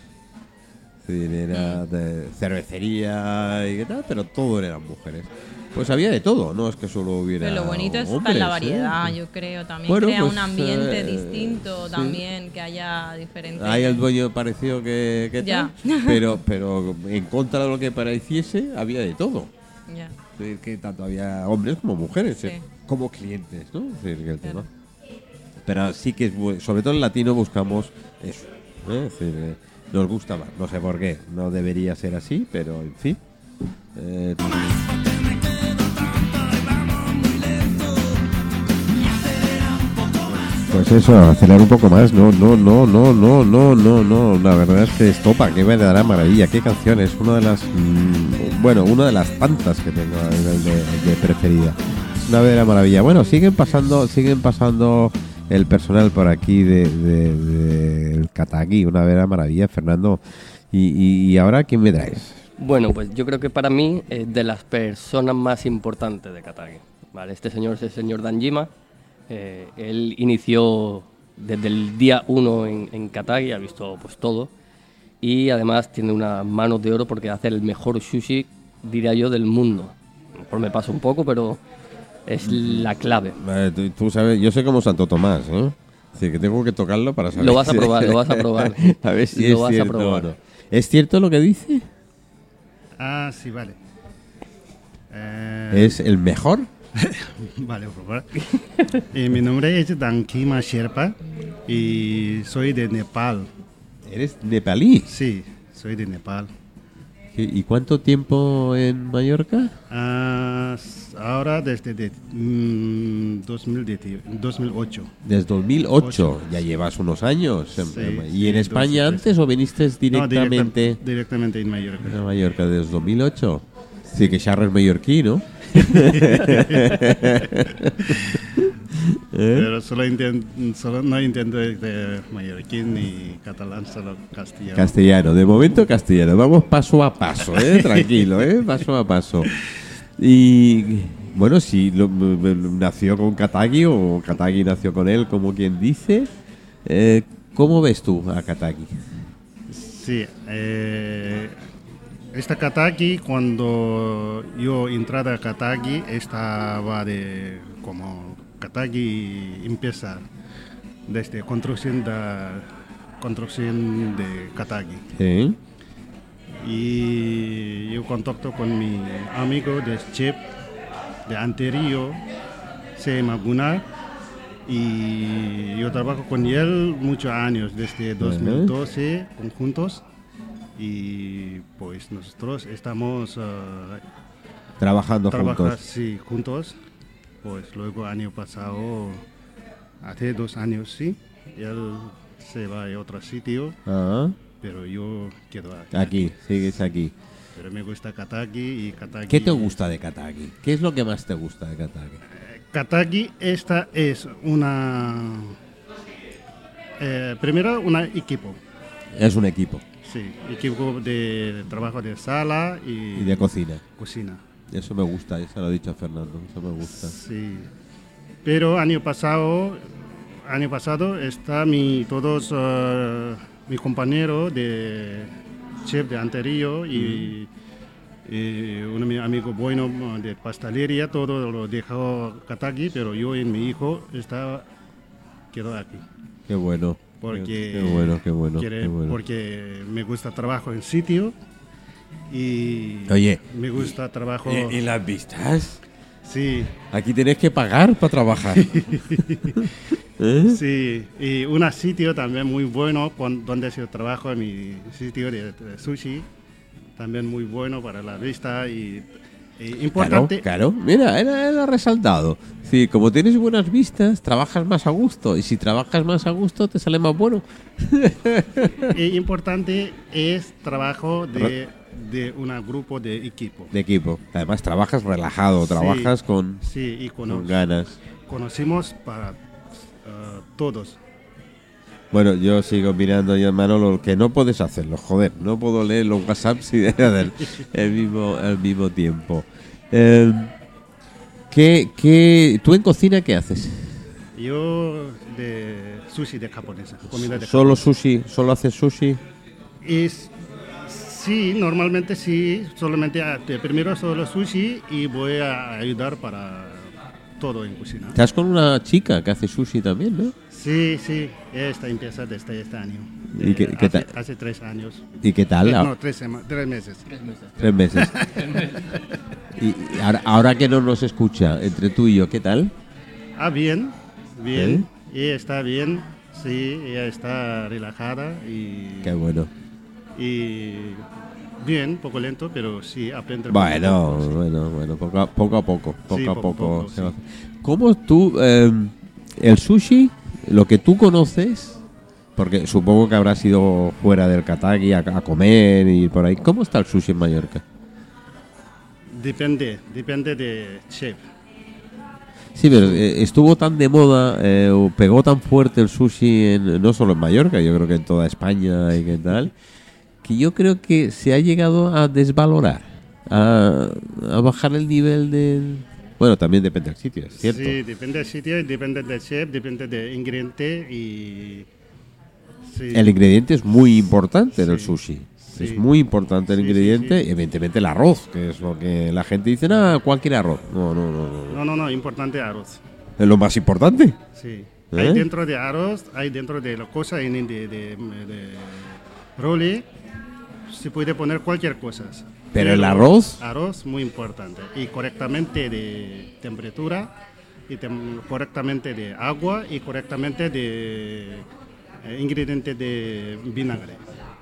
Es decir, era de cervecería y qué tal, pero todo eran mujeres. Pues había de todo, no es que solo hubiera.
Pero lo bonito es
hombres,
la
¿eh?
variedad, yo creo. También
Bueno,
crea
pues,
un ambiente
eh,
distinto
sí.
también, que haya diferentes...
Ahí el dueño pareció que, que
Ya.
tal, pero, pero en contra de lo que pareciese había de todo.
Ya.
Es decir, que tanto había hombres como mujeres,
Sí.
eh, como clientes, ¿no? Es decir, que el tema. Pero sí que es sobre todo en latino buscamos eso. ¿eh? Eh, nos gusta más, no sé por qué, no debería ser así, pero en fin. Eh, Pues eso, acelerar un poco más. No, no, no, no, no, no, no, no. La verdad es que estopa, qué verdadera maravilla, qué canción. Es una de las, mm, bueno, una de las tantas que tengo de, preferida. Una verdadera maravilla. Bueno, siguen pasando, siguen pasando el personal por aquí de, de- de- una verdadera maravilla, Fernando. Y, y, ahora, ¿quién me traes?
Bueno, pues yo creo que para mí es de las personas más importantes de Katagi. ¿vale? Este señor es el señor Danjima. Eh, él inició desde el día 1 en, en Katagi, ha visto pues todo. Y además tiene unas manos de oro porque hace el mejor sushi, diría yo, del mundo. A lo mejor me pasa un poco, pero es la clave.
Eh, tú, tú sabes, yo sé como Santo Tomás, ¿eh? Es decir, que tengo que tocarlo para saber.
Lo vas a probar, lo vas a probar.
a ver si
Lo
es
vas a
cierto
probar.
¿Es cierto lo que dice?
Ah, sí, vale. Eh,
¿Es el mejor?
Vale, por favor. Eh, mi nombre es Dankima Sherpa y soy de Nepal.
¿Eres nepalí?
Sí, soy de Nepal.
¿Y cuánto tiempo en Mallorca?
S- ahora desde de, mm, 2010 2008.
Desde 2008.
Ocho.
Ya llevas unos años. en-
Sí,
en- ¿Y
sí,
en España antes o viniste
No,
directamente
directa- directamente en Mallorca.
a Mallorca desde 2008? Sí, que Charles mallorquí, ¿no? ¿Eh?
Pero solo, solo no intento de mallorquín ni catalán, solo castellano.
Castellano, de momento castellano. Vamos paso a paso, ¿eh? Tranquilo, ¿eh? Paso a paso. Y bueno, si lo- nació con Katagi o Katagi nació con él, como quien dice, eh, ¿cómo ves tú a Katagi?
Sí, eh, esta Katagi, cuando yo entré a Katagi, estaba de como Katagi empieza desde construcción de construcción de Katagi. Y yo contacto con mi amigo de chef de anterior, se llama Gunnar, y yo trabajo con él muchos años, desde 2012 juntos, y pues nosotros estamos ah,
Trabajando
trabajando
juntos.
sí, juntos, pues luego año pasado, hace dos años sí, él se va a otro sitio,
Ah,
pero yo quedo aquí.
aquí, sigues aquí.
Pero me gusta Kataki y Kataki.
¿Qué te gusta de Kataki? ¿Qué es lo que más te gusta de Kataki?
Kataki, esta es una. eh, primero, un equipo.
Es un equipo
Sí, equipo de trabajo de sala y,
y de cocina.
cocina.
Eso me gusta, eso lo ha dicho Fernando, eso me gusta.
Sí. Pero año pasado, año pasado está mi todos eh, mi compañero de chef de anterior y, y uno de mis amigos bueno de pastelería todo lo dejó Kataki, pero yo y mi hijo está quedó aquí.
Qué bueno.
Porque,
Qué bueno, qué bueno,
quiere-
qué bueno.
porque me gusta trabajo en sitio y
Oye,
me gusta trabajo
¿y, y las vistas?
sí
Aquí tenés que pagar para trabajar. ¿Eh?
Sí, y un sitio también muy bueno con- donde yo trabajo en mi sitio de, de sushi, también muy bueno para la vista y, importante.
claro. Mira, él, él ha resaltado. Sí, como tienes buenas vistas, trabajas más a gusto. Y si trabajas más a gusto, te sale más bueno.
y importante es trabajo de, de un grupo de equipo.
De equipo. Además, trabajas relajado, trabajas
Sí,
con,
Sí, y cono-
con ganas.
conocimos para eh, todos.
Bueno, yo sigo mirando ya, Manolo, que no puedes hacerlo, joder, no puedo leer los WhatsApps y el mismo, al mismo tiempo. Eh, ¿qué, qué, ¿Tú en cocina qué haces?
Yo de sushi de japonesa, comida de
¿Solo sushi? ¿Solo haces sushi?
Y s- sí, normalmente sí, solamente ah, primero solo sushi y voy a ayudar para todo en cocina.
Estás con una chica que hace sushi también, ¿no?
Sí, sí, esta empieza desde este año.
¿Y qué-
Eh,
qué
hace,
tal?
hace tres años.
¿Y qué tal?
Eh,
Ah,
no, tres, tres meses.
Tres meses. y y ahora, ahora que no nos escucha, entre tú y yo, ¿qué tal?
Ah, bien, bien. Y está bien, sí, ella está relajada y,
Qué bueno.
Y bien, poco lento, pero sí, aprende.
Bueno,
poco, sí.
bueno, bueno, poco a poco, a poco, poco
Sí,
a
poco sí.
¿Cómo tú, eh, el sushi, lo que tú conoces, porque supongo que habrás ido fuera del Katagi a, a comer y por ahí, ¿cómo está el sushi en Mallorca?
Depende, depende de chef.
Sí, pero eh, estuvo tan de moda, eh, o pegó tan fuerte el sushi, en- no solo en Mallorca, yo creo que en toda España y qué tal, que yo creo que se ha llegado a desvalorar, a, a bajar el nivel del... Bueno, también depende del sitio, es cierto.
Sí, depende del sitio, depende del chef, depende del ingrediente y... Sí,
El ingrediente es muy importante en el
Sí.
sushi.
Sí.
Es muy importante el
Sí, sí,
ingrediente,
sí.
evidentemente el arroz, que es lo que la gente dice, ah, cualquier arroz. No, no, no, no.
No, no, no, importante arroz.
Es lo más importante.
Sí.
¿Eh?
Hay dentro de arroz, hay dentro de la cosa, en de, de, de role, se puede poner cualquier cosa.
Pero el arroz-
Arroz muy importante. Y correctamente de temperatura, y tem- correctamente de agua, y correctamente de eh, ingrediente de vinagre.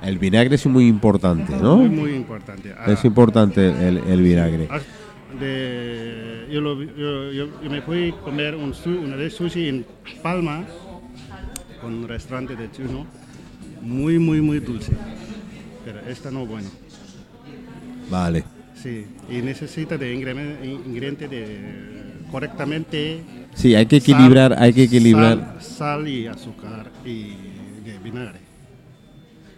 El vinagre es muy importante, ¿no?
Muy, muy importante. Ah,
Es importante el, el vinagre.
Ah, de- yo, lo vi- yo- yo- yo me fui a comer un una vez sushi en Palma, con un restaurante de chino, muy, muy, muy dulce. Pero esta no bueno.
Vale.
Sí, y necesita de ingrediente, ingrediente de correctamente.
Sí, hay que
sal-
equilibrar, hay que equilibrar.
Sal, sal y azúcar y de vinagre.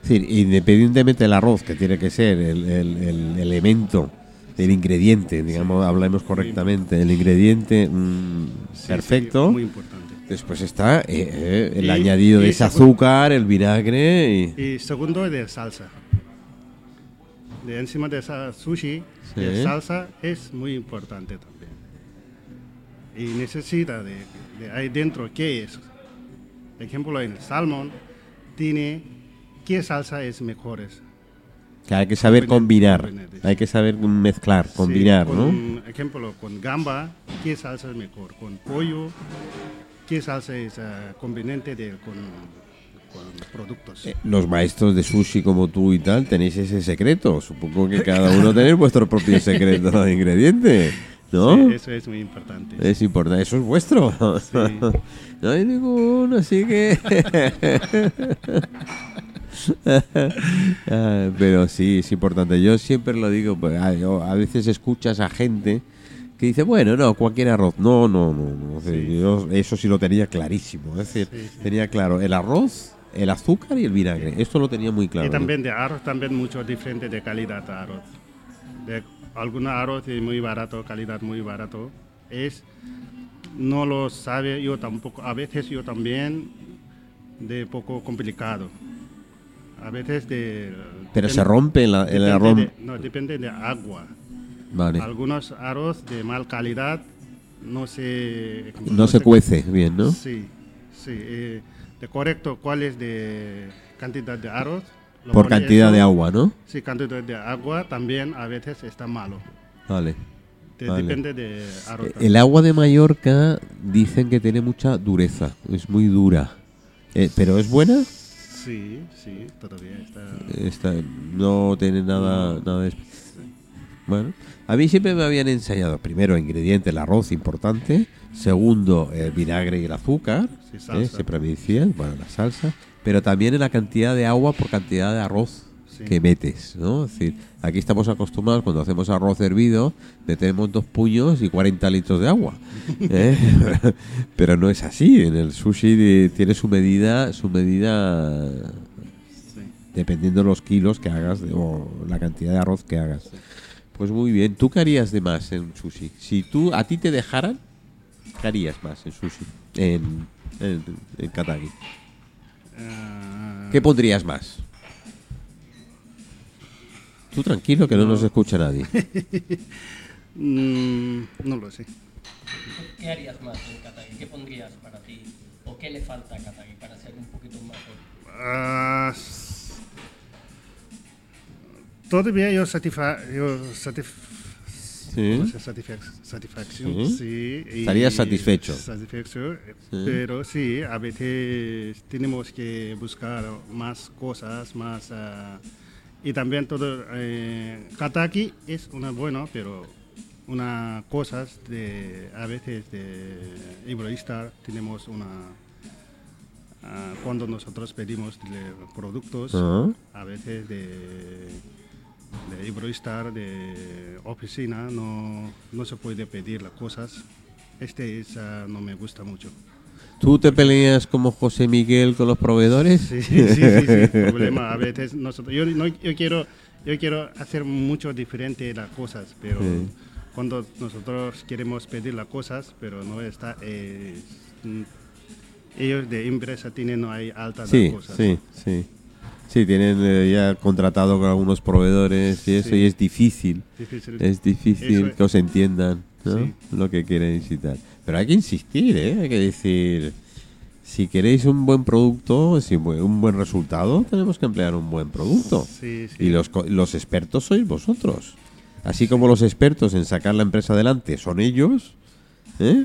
Sí, independientemente del arroz, que tiene que ser el, el- el elemento, el ingrediente, digamos, hablemos correctamente, el ingrediente mm,
Sí,
perfecto.
sí, muy importante.
Después está eh, eh, el
Y-
añadido de ese azúcar, el vinagre y...
Y segundo de salsa. De encima de esa sushi,
Sí.
de salsa es muy importante también. Y necesita de, de ahí dentro qué es. Por ejemplo, en el salmón tiene qué salsa es mejor.
Que hay que saber
Combinar,
hay que saber mezclar, combinar, ¿no?
Por ejemplo, con gamba, ¿qué salsa es mejor? Con pollo, ¿qué salsa es ah, conveniente de, con, con productos?
Eh, Los maestros de sushi como tú y tal tenéis ese secreto. Supongo que cada uno tenéis vuestro propio secreto de ingrediente, ¿no?
Sí, eso es muy importante.
Es importante, eso es vuestro.
Sí.
no hay ninguno, así que. Ah, Pero sí, es importante. Yo siempre lo digo, pues, a, yo- a veces escuchas a gente que dice, bueno, no, cualquier arroz. No, no, no. Yo eso sí lo tenía clarísimo. Es decir,
Sí, sí.
tenía claro el arroz, el azúcar y el vinagre. Esto lo tenía muy claro.
Y también de arroz, también mucho diferente de calidad de arroz. De algunos arroz es muy barato, calidad muy barato. Es, no lo sabe yo tampoco, a veces yo también de poco complicado. A veces de...
Pero se rompe la- el arroz.
de- no, depende de agua.
Vale.
Algunos arroz de mal calidad no se...
No se cuece bien, ¿no?
Sí, sí. eh, de correcto, ¿cuál es de cantidad de arroz?
Por cantidad
eso.
de agua, ¿no?
Sí, cantidad de agua también a veces está malo.
Vale.
De-
Vale.
Depende de arroz.
Eh, El agua de Mallorca dicen que tiene mucha dureza, es muy dura. Eh, ¿Pero es buena?
Sí, sí, todavía está.
No tiene nada, nada de... Bueno, a mí siempre me habían enseñado, primero, ingrediente, el arroz, importante. Segundo, el vinagre y el azúcar.
Sí,
¿eh? Siempre me decían, bueno, la salsa. Pero también en la cantidad de agua por cantidad de arroz
Sí.
que metes, ¿no? Es decir, aquí estamos acostumbrados cuando hacemos arroz hervido, metemos dos puños y 40 litros de agua. ¿eh? Pero no es así. En el sushi tiene su medida, su medida
Sí.
dependiendo de los kilos que hagas o la cantidad de arroz que hagas. Pues muy bien. ¿Tú qué harías de más en sushi? Si tú a ti te dejaran, ¿qué harías más en sushi? En, en, en Katagi.
Ah,
¿Qué pondrías más? Tú tranquilo que no nos escucha nadie.
mm, no lo sé.
¿Qué harías más en Katagi? ¿Qué pondrías para ti? ¿O qué le falta a Katagi para ser un poquito mejor?
Ah, s- todavía yo, satisfa yo satisf
Sí.
¿cómo se satisfac- satisfacción,
Sí. Estarías satisfecho.
Satisfecho,
Sí.
pero sí, a veces tenemos que buscar más cosas, más... ah, y también todo... Eh, Kataki es una buena, pero una cosas de... A veces de Ibrostar tenemos una... ah, cuando nosotros pedimos de productos, a veces de, de Ibrostar, de oficina, no, no se puede pedir las cosas. Este es, ah, no me gusta mucho.
¿Tú te peleas como José Miguel con los proveedores?
Sí, sí, sí, sí, problema. A veces nosotros, yo, no- yo quiero, yo quiero hacer mucho diferente las cosas, pero
Sí.
cuando nosotros queremos pedir las cosas, pero no está, eh, ellos de empresa tienen no hay altas
Sí,
cosas.
sí, sí. Sí, tienen eh, ya contratado con algunos proveedores y eso,
Sí.
y es difícil.
Difícil.
Es difícil
es.
que os entiendan ¿no?
Sí.
lo que quieren citar. Pero hay que insistir, ¿eh? hay que decir, si queréis un buen producto, si un buen resultado, tenemos que emplear un buen producto.
Sí.
Y los, los expertos sois vosotros. Así como los expertos en sacar la empresa adelante son ellos, ¿eh?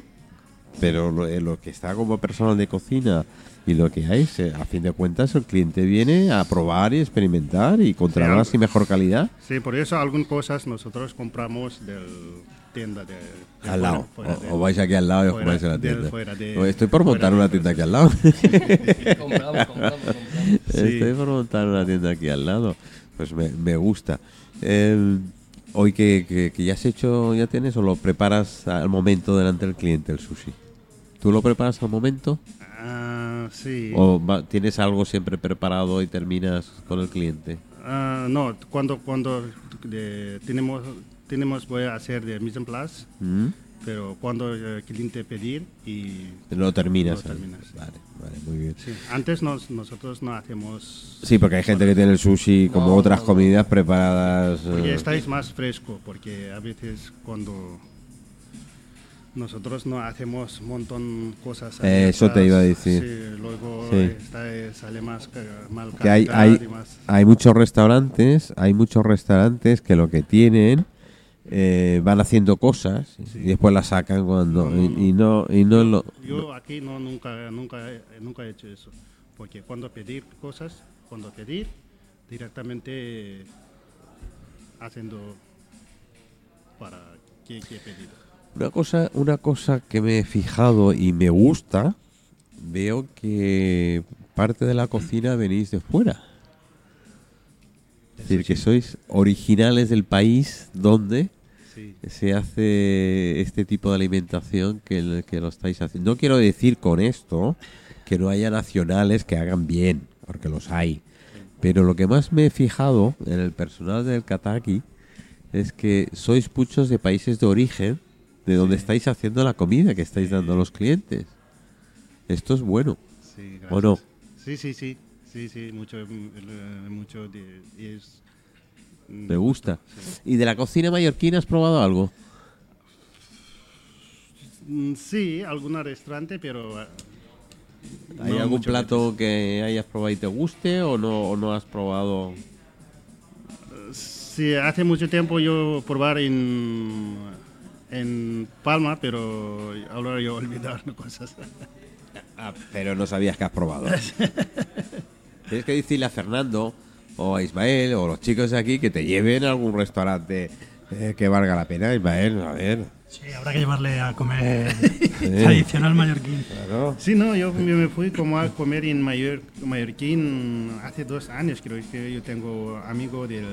Pero lo, eh, lo que está como personal de cocina y lo que hay, se- a fin de cuentas, el cliente viene a probar y experimentar y controlar
algo-
así mejor calidad.
Sí, por eso algunas cosas nosotros compramos del tienda de, de
Al lado.
fuera- fuera
o,
de-
o vais aquí al lado y os coméis en la tienda.
de-
Estoy por montar una tienda aquí al lado.
compramos, compramos, compramos.
Estoy por montar una tienda aquí al lado. Pues me, me gusta. Hoy que, que- que ya has hecho, ya tienes o lo preparas al momento delante del cliente el sushi. ¿Tú lo preparas al momento?
Ah, sí.
¿O va- tienes algo siempre preparado y terminas con el cliente?
Ah, no, cuando, cuando de- tenemos, tenemos voy a hacer de mise en place,
¿Mm?
Pero cuando el cliente pedir y
Lo terminas.
Lo
ahí.
terminas.
Vale, vale, muy bien.
sí, antes nos, nosotros no hacemos
Sí, porque hay gente que tiene el sushi como
No,
otras
no,
comidas preparadas.
porque
eh,
estáis más fresco porque a veces cuando nosotros no hacemos un montón cosas
Eh, eso te iba a decir.
sí, luego
Sí.
está- sale más ca- mal
que hay, hay,
y más
hay muchos restaurantes, hay muchos restaurantes que lo que tienen eh, van haciendo cosas
Sí.
y después las sacan cuando
No, no,
y, y no y no lo
Yo aquí no nunca nunca nunca he hecho eso, porque cuando pedir cosas, cuando pedir directamente haciendo para qué qué pedido.
una cosa una cosa que me he fijado y me gusta veo que parte de la cocina venís de fuera decir, que sois originales del país donde
Sí.
se hace este tipo de alimentación que, lo estáis haciendo. No quiero decir con esto que no haya nacionales que hagan bien, porque los hay. Pero lo que más me he fijado en el personal del Kataki es que sois muchos de países de origen de donde estáis haciendo la comida que estáis dando a los clientes. Esto es bueno.
Sí,
¿O no?
Sí, sí, sí. Sí, sí, mucho, eh, mucho de, es,
Me gusta. ¿Y de la cocina mallorquina has probado algo?
mm, Sí, algún restaurante, pero... eh,
¿Hay algún plato que hayas probado y te guste o no, o no has probado?
Sí, hace mucho tiempo yo probar en, en Palma, pero ahora yo olvidar cosas.
Ah, pero no sabías que has probado. Tienes que decirle a Fernando o a Ismael o los chicos de aquí que te lleven a algún restaurante eh, que valga la pena. Ismael, a ver.
Sí, habrá que llevarle a comer tradicional mallorquín.
Claro.
Sí, no, yo me me fui como a comer en Mayor, Mallorquín hace dos años, creo que yo tengo amigo del,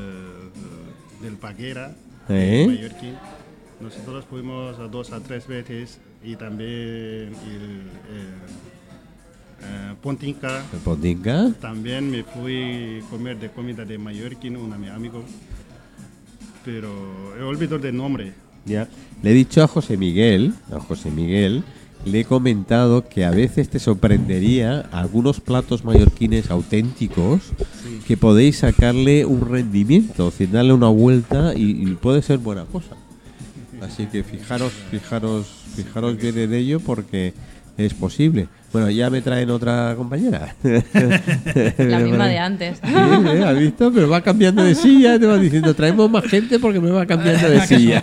del Paguera,
¿Eh?
de Mallorquín. Nosotros fuimos a dos a tres veces y también el, eh, Pontinca.
¿El Pontinca?
También me fui a comer de comida de Mallorquín, un ami- amigo, pero he olvidado el nombre.
Ya. Le he dicho a José Miguel, a José Miguel, le he comentado que a veces te sorprendería algunos platos mallorquines auténticos que podéis sacarle un rendimiento, decir, darle una vuelta y, y puede ser buena cosa. Así que fijaros, fijaros, fijaros bien en ello porque es posible. Bueno, ya me traen otra compañera.
La misma de antes.
Sí, ¿eh? ¿Has visto? Pero va cambiando de silla, te va diciendo, traemos más gente porque me va cambiando de silla.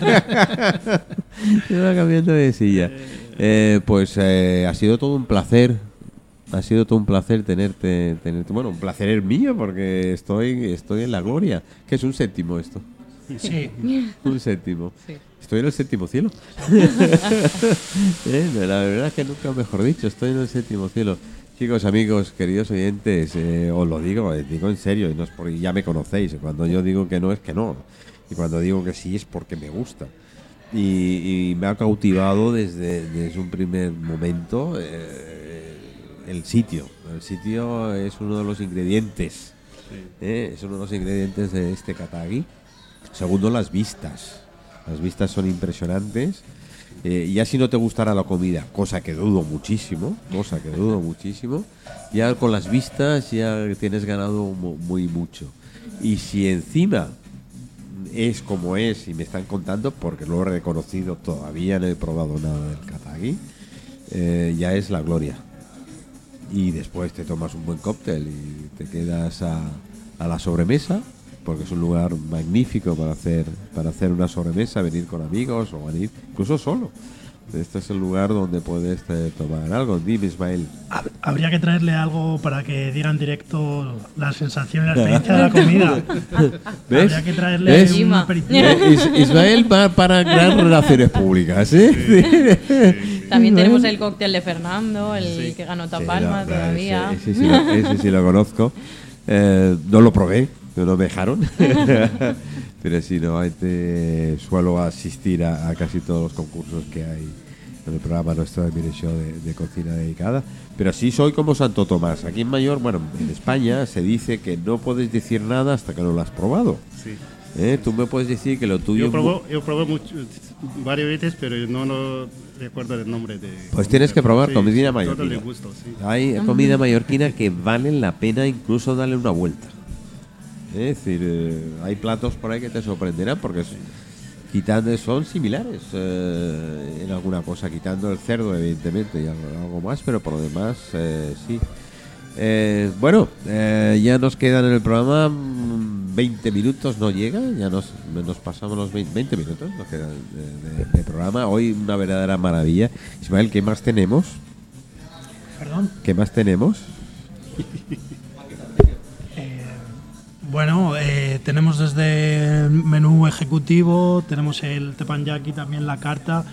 me va cambiando de silla. Eh, pues eh, ha sido todo un placer. Ha sido todo un placer tenerte, tenerte. Bueno, un placer es mío porque estoy, estoy en la gloria. ¿Qué es un séptimo esto?
Sí,
Un séptimo.
Sí.
Estoy en el séptimo cielo. Eh, La verdad es que nunca mejor dicho, estoy en el séptimo cielo. Chicos, amigos, queridos oyentes, eh, os lo digo, eh, digo en serio, y no es porque ya me conocéis. Cuando yo digo que no es que no. Y cuando digo que sí es porque me gusta. Y, y me ha cautivado desde, desde un primer momento eh, el sitio. El sitio es uno de los ingredientes. eh, es uno de los ingredientes de este katagi. Segundo, las vistas. Las vistas son impresionantes. Eh, ya si no te gustará la comida, cosa que dudo muchísimo, cosa que dudo muchísimo, ya con las vistas ya tienes ganado mu- muy mucho. Y si encima es como es y me están contando, porque lo he reconocido, todavía no he probado nada del katagi, eh, ya es la gloria. Y después te tomas un buen cóctel y te quedas a, a la sobremesa, porque es un lugar magnífico para hacer, para hacer una sobremesa, venir con amigos o venir incluso solo. Este es el lugar donde puedes eh, tomar algo. Dime, Ismael.
Hab- Habría que traerle algo para que diera en directo la sensación y la experiencia de la comida.
¿Ves?
Habría que traerle
¿Ves?
un aperitivo.
Eh, Is- Ismael va para gran relaciones públicas, ¿eh?
También tenemos el cóctel de Fernando, el que ganó Tapalma
no, no,
todavía.
Ese, ese sí lo, ese sí lo conozco. Eh, no lo probé, no me dejaron. Pero sí, normalmente suelo asistir a, a casi todos los concursos que hay en el programa nuestro de Show de, de cocina dedicada. Pero sí soy como Santo Tomás. Aquí en Mayor, bueno, en España se dice que no puedes decir nada hasta que no lo has probado.
Sí.
¿Eh? Tú me puedes decir que lo tuyo...
Yo probé, yo probé mucho, varias veces, pero no lo recuerdo el nombre de.
Pues tienes que probar
Sí,
comida
Todo
mallorquina.
le gusta, sí.
Hay comida mallorquina que valen la pena incluso darle una vuelta. Es decir, eh, hay platos por ahí que te sorprenderán porque quitando son similares eh, en alguna cosa, quitando el cerdo evidentemente y algo, algo más, pero por lo demás eh, sí. Bueno, ya nos quedan en el programa mm, 20 minutos, no llega, ya nos, nos pasamos los 20, 20 minutos nos quedan de, de- de programa. Hoy una verdadera maravilla. Ismael, ¿qué más tenemos?
Perdón.
¿Qué más tenemos?
Bueno, eh, tenemos desde el menú ejecutivo, tenemos el teppanyaki, también la carta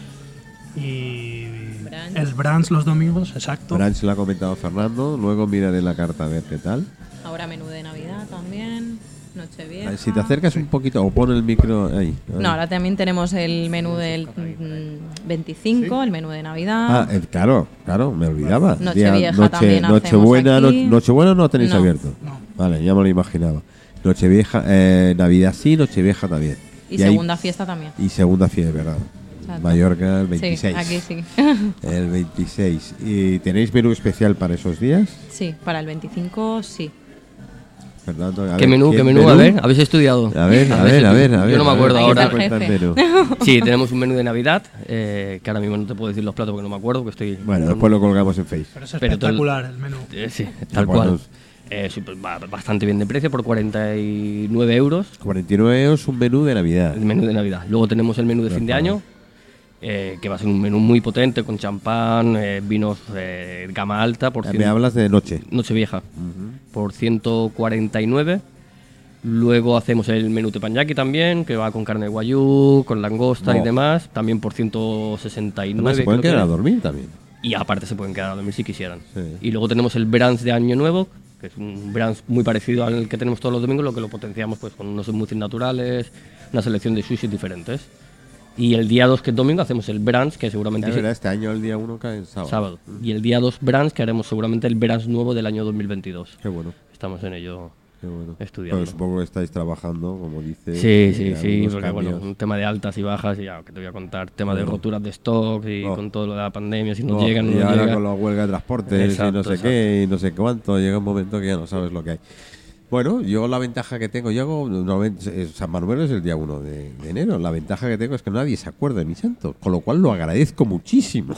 y
Brunch.
el brunch los domingos, exacto.
Branch lo ha comentado Fernando, luego miraré la carta a ver qué tal.
Ahora menú de Navidad también. Nochevieja.
Si te acercas un poquito o pon el micro ahí. ahí.
No, ahora también tenemos el menú del mm, 25, el menú de Navidad.
Ah, eh, claro, claro, me olvidaba.
Nochevieja
Día-
también
Nochebuena, no-. Nochebuena no tenéis
No.
abierto. Vale, ya me lo imaginaba. Nochevieja, eh, Navidad sí, Nochevieja también.
y segunda fiesta también.
y segunda fiesta, ¿verdad?
Exacto.
Mallorca el 26.
Sí, aquí sí.
El 26. ¿Y tenéis menú especial para esos días?
sí, para el 25 sí.
Fernando, a
¿Qué
ver,
menú?
¿quién
¿Qué menú? A ver, ¿habéis estudiado?
A ver, a ver, a ver, a ver.
Yo no me acuerdo ahora.
menú.
Sí, tenemos un menú de Navidad, eh, que ahora mismo no te puedo decir los platos porque no me acuerdo, que estoy...
Bueno, después lo colgamos en Face.
Pero es
Pero todo el-
espectacular el menú.
Eh, sí, tal
Bueno,
cual. Eh, ba- bastante bien de precio, por 49 euros
49 euros un menú de Navidad.
el menú de Navidad. Luego tenemos el menú de fin de año, eh, que va a ser un menú muy potente, con champán, eh, vinos eh, gama alta, por
Me
cien-
hablas de noche.
Nochevieja, por 149. Luego hacemos el menú teppanyaki también, que va con carne de guayú, con langosta y demás, también por 169.
Además, se pueden
que
quedar a dormir también.
Y aparte se pueden quedar a dormir si quisieran.
Sí.
Y luego tenemos el brunch de Año Nuevo, que es un brunch muy parecido al que tenemos todos los domingos, lo que lo potenciamos pues con unos smoothies naturales, una selección de sushis diferentes. Y el día 2, que es domingo, hacemos el brunch, que seguramente
es verdad, este año el día 1 cae en sábado.
sábado. Y el día 2 brunch, que haremos seguramente el brunch nuevo del año 2022.
Qué bueno,
Estamos en ello
bueno.
estudiando.
Supongo que estáis trabajando, como dice.
Sí, sí, sí, porque bueno, un tema de altas y bajas, y ya que te voy a contar, tema de roturas de stock y
Oh.
con todo lo de la pandemia, si no,
No,
llegan,
y
no
ahora
llegan.
con la huelga de transportes y no
Exacto,
sé qué y no sé cuánto, llega un momento que ya no sabes lo que hay. Bueno, yo la ventaja que tengo, yo hago, eh, San Manuel es el día 1 de, de enero, la ventaja que tengo es que nadie se acuerda de mi santo, con lo cual lo agradezco muchísimo,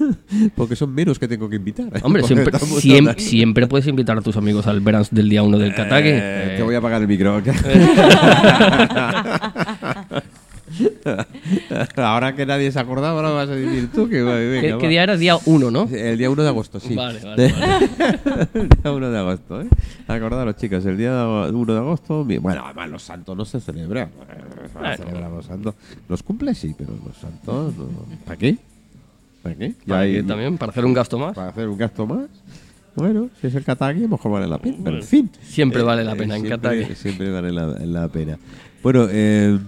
porque son menos que tengo que invitar.
Hombre, siempre,
estamos
siem-
ahí.
siempre puedes invitar a tus amigos al brunch del día 1 del Katake.
Eh, Te voy a apagar el micro. ahora que nadie se acordaba, ahora vas a decir tú que venga,
¿Qué, día era? Día 1, ¿no?
El día 1 de agosto, sí.
Vale, vale, vale.
el día 1 de agosto, ¿eh? Acordaros, chicos, el día 1 de agosto. Bueno, además, los santos no se celebran. Eh, a
Bueno.
celebrar los santos. Los cumple, sí, pero los santos. no. ¿Para qué? ¿Para qué?
Para
hay-
también, para hacer un gasto más.
para hacer un gasto más. Bueno, si es el Katagi, mejor vale la pena. Pero en fin.
Siempre vale la pena en
siempre,
Katagi.
Siempre vale la, la pena. Bueno, eh,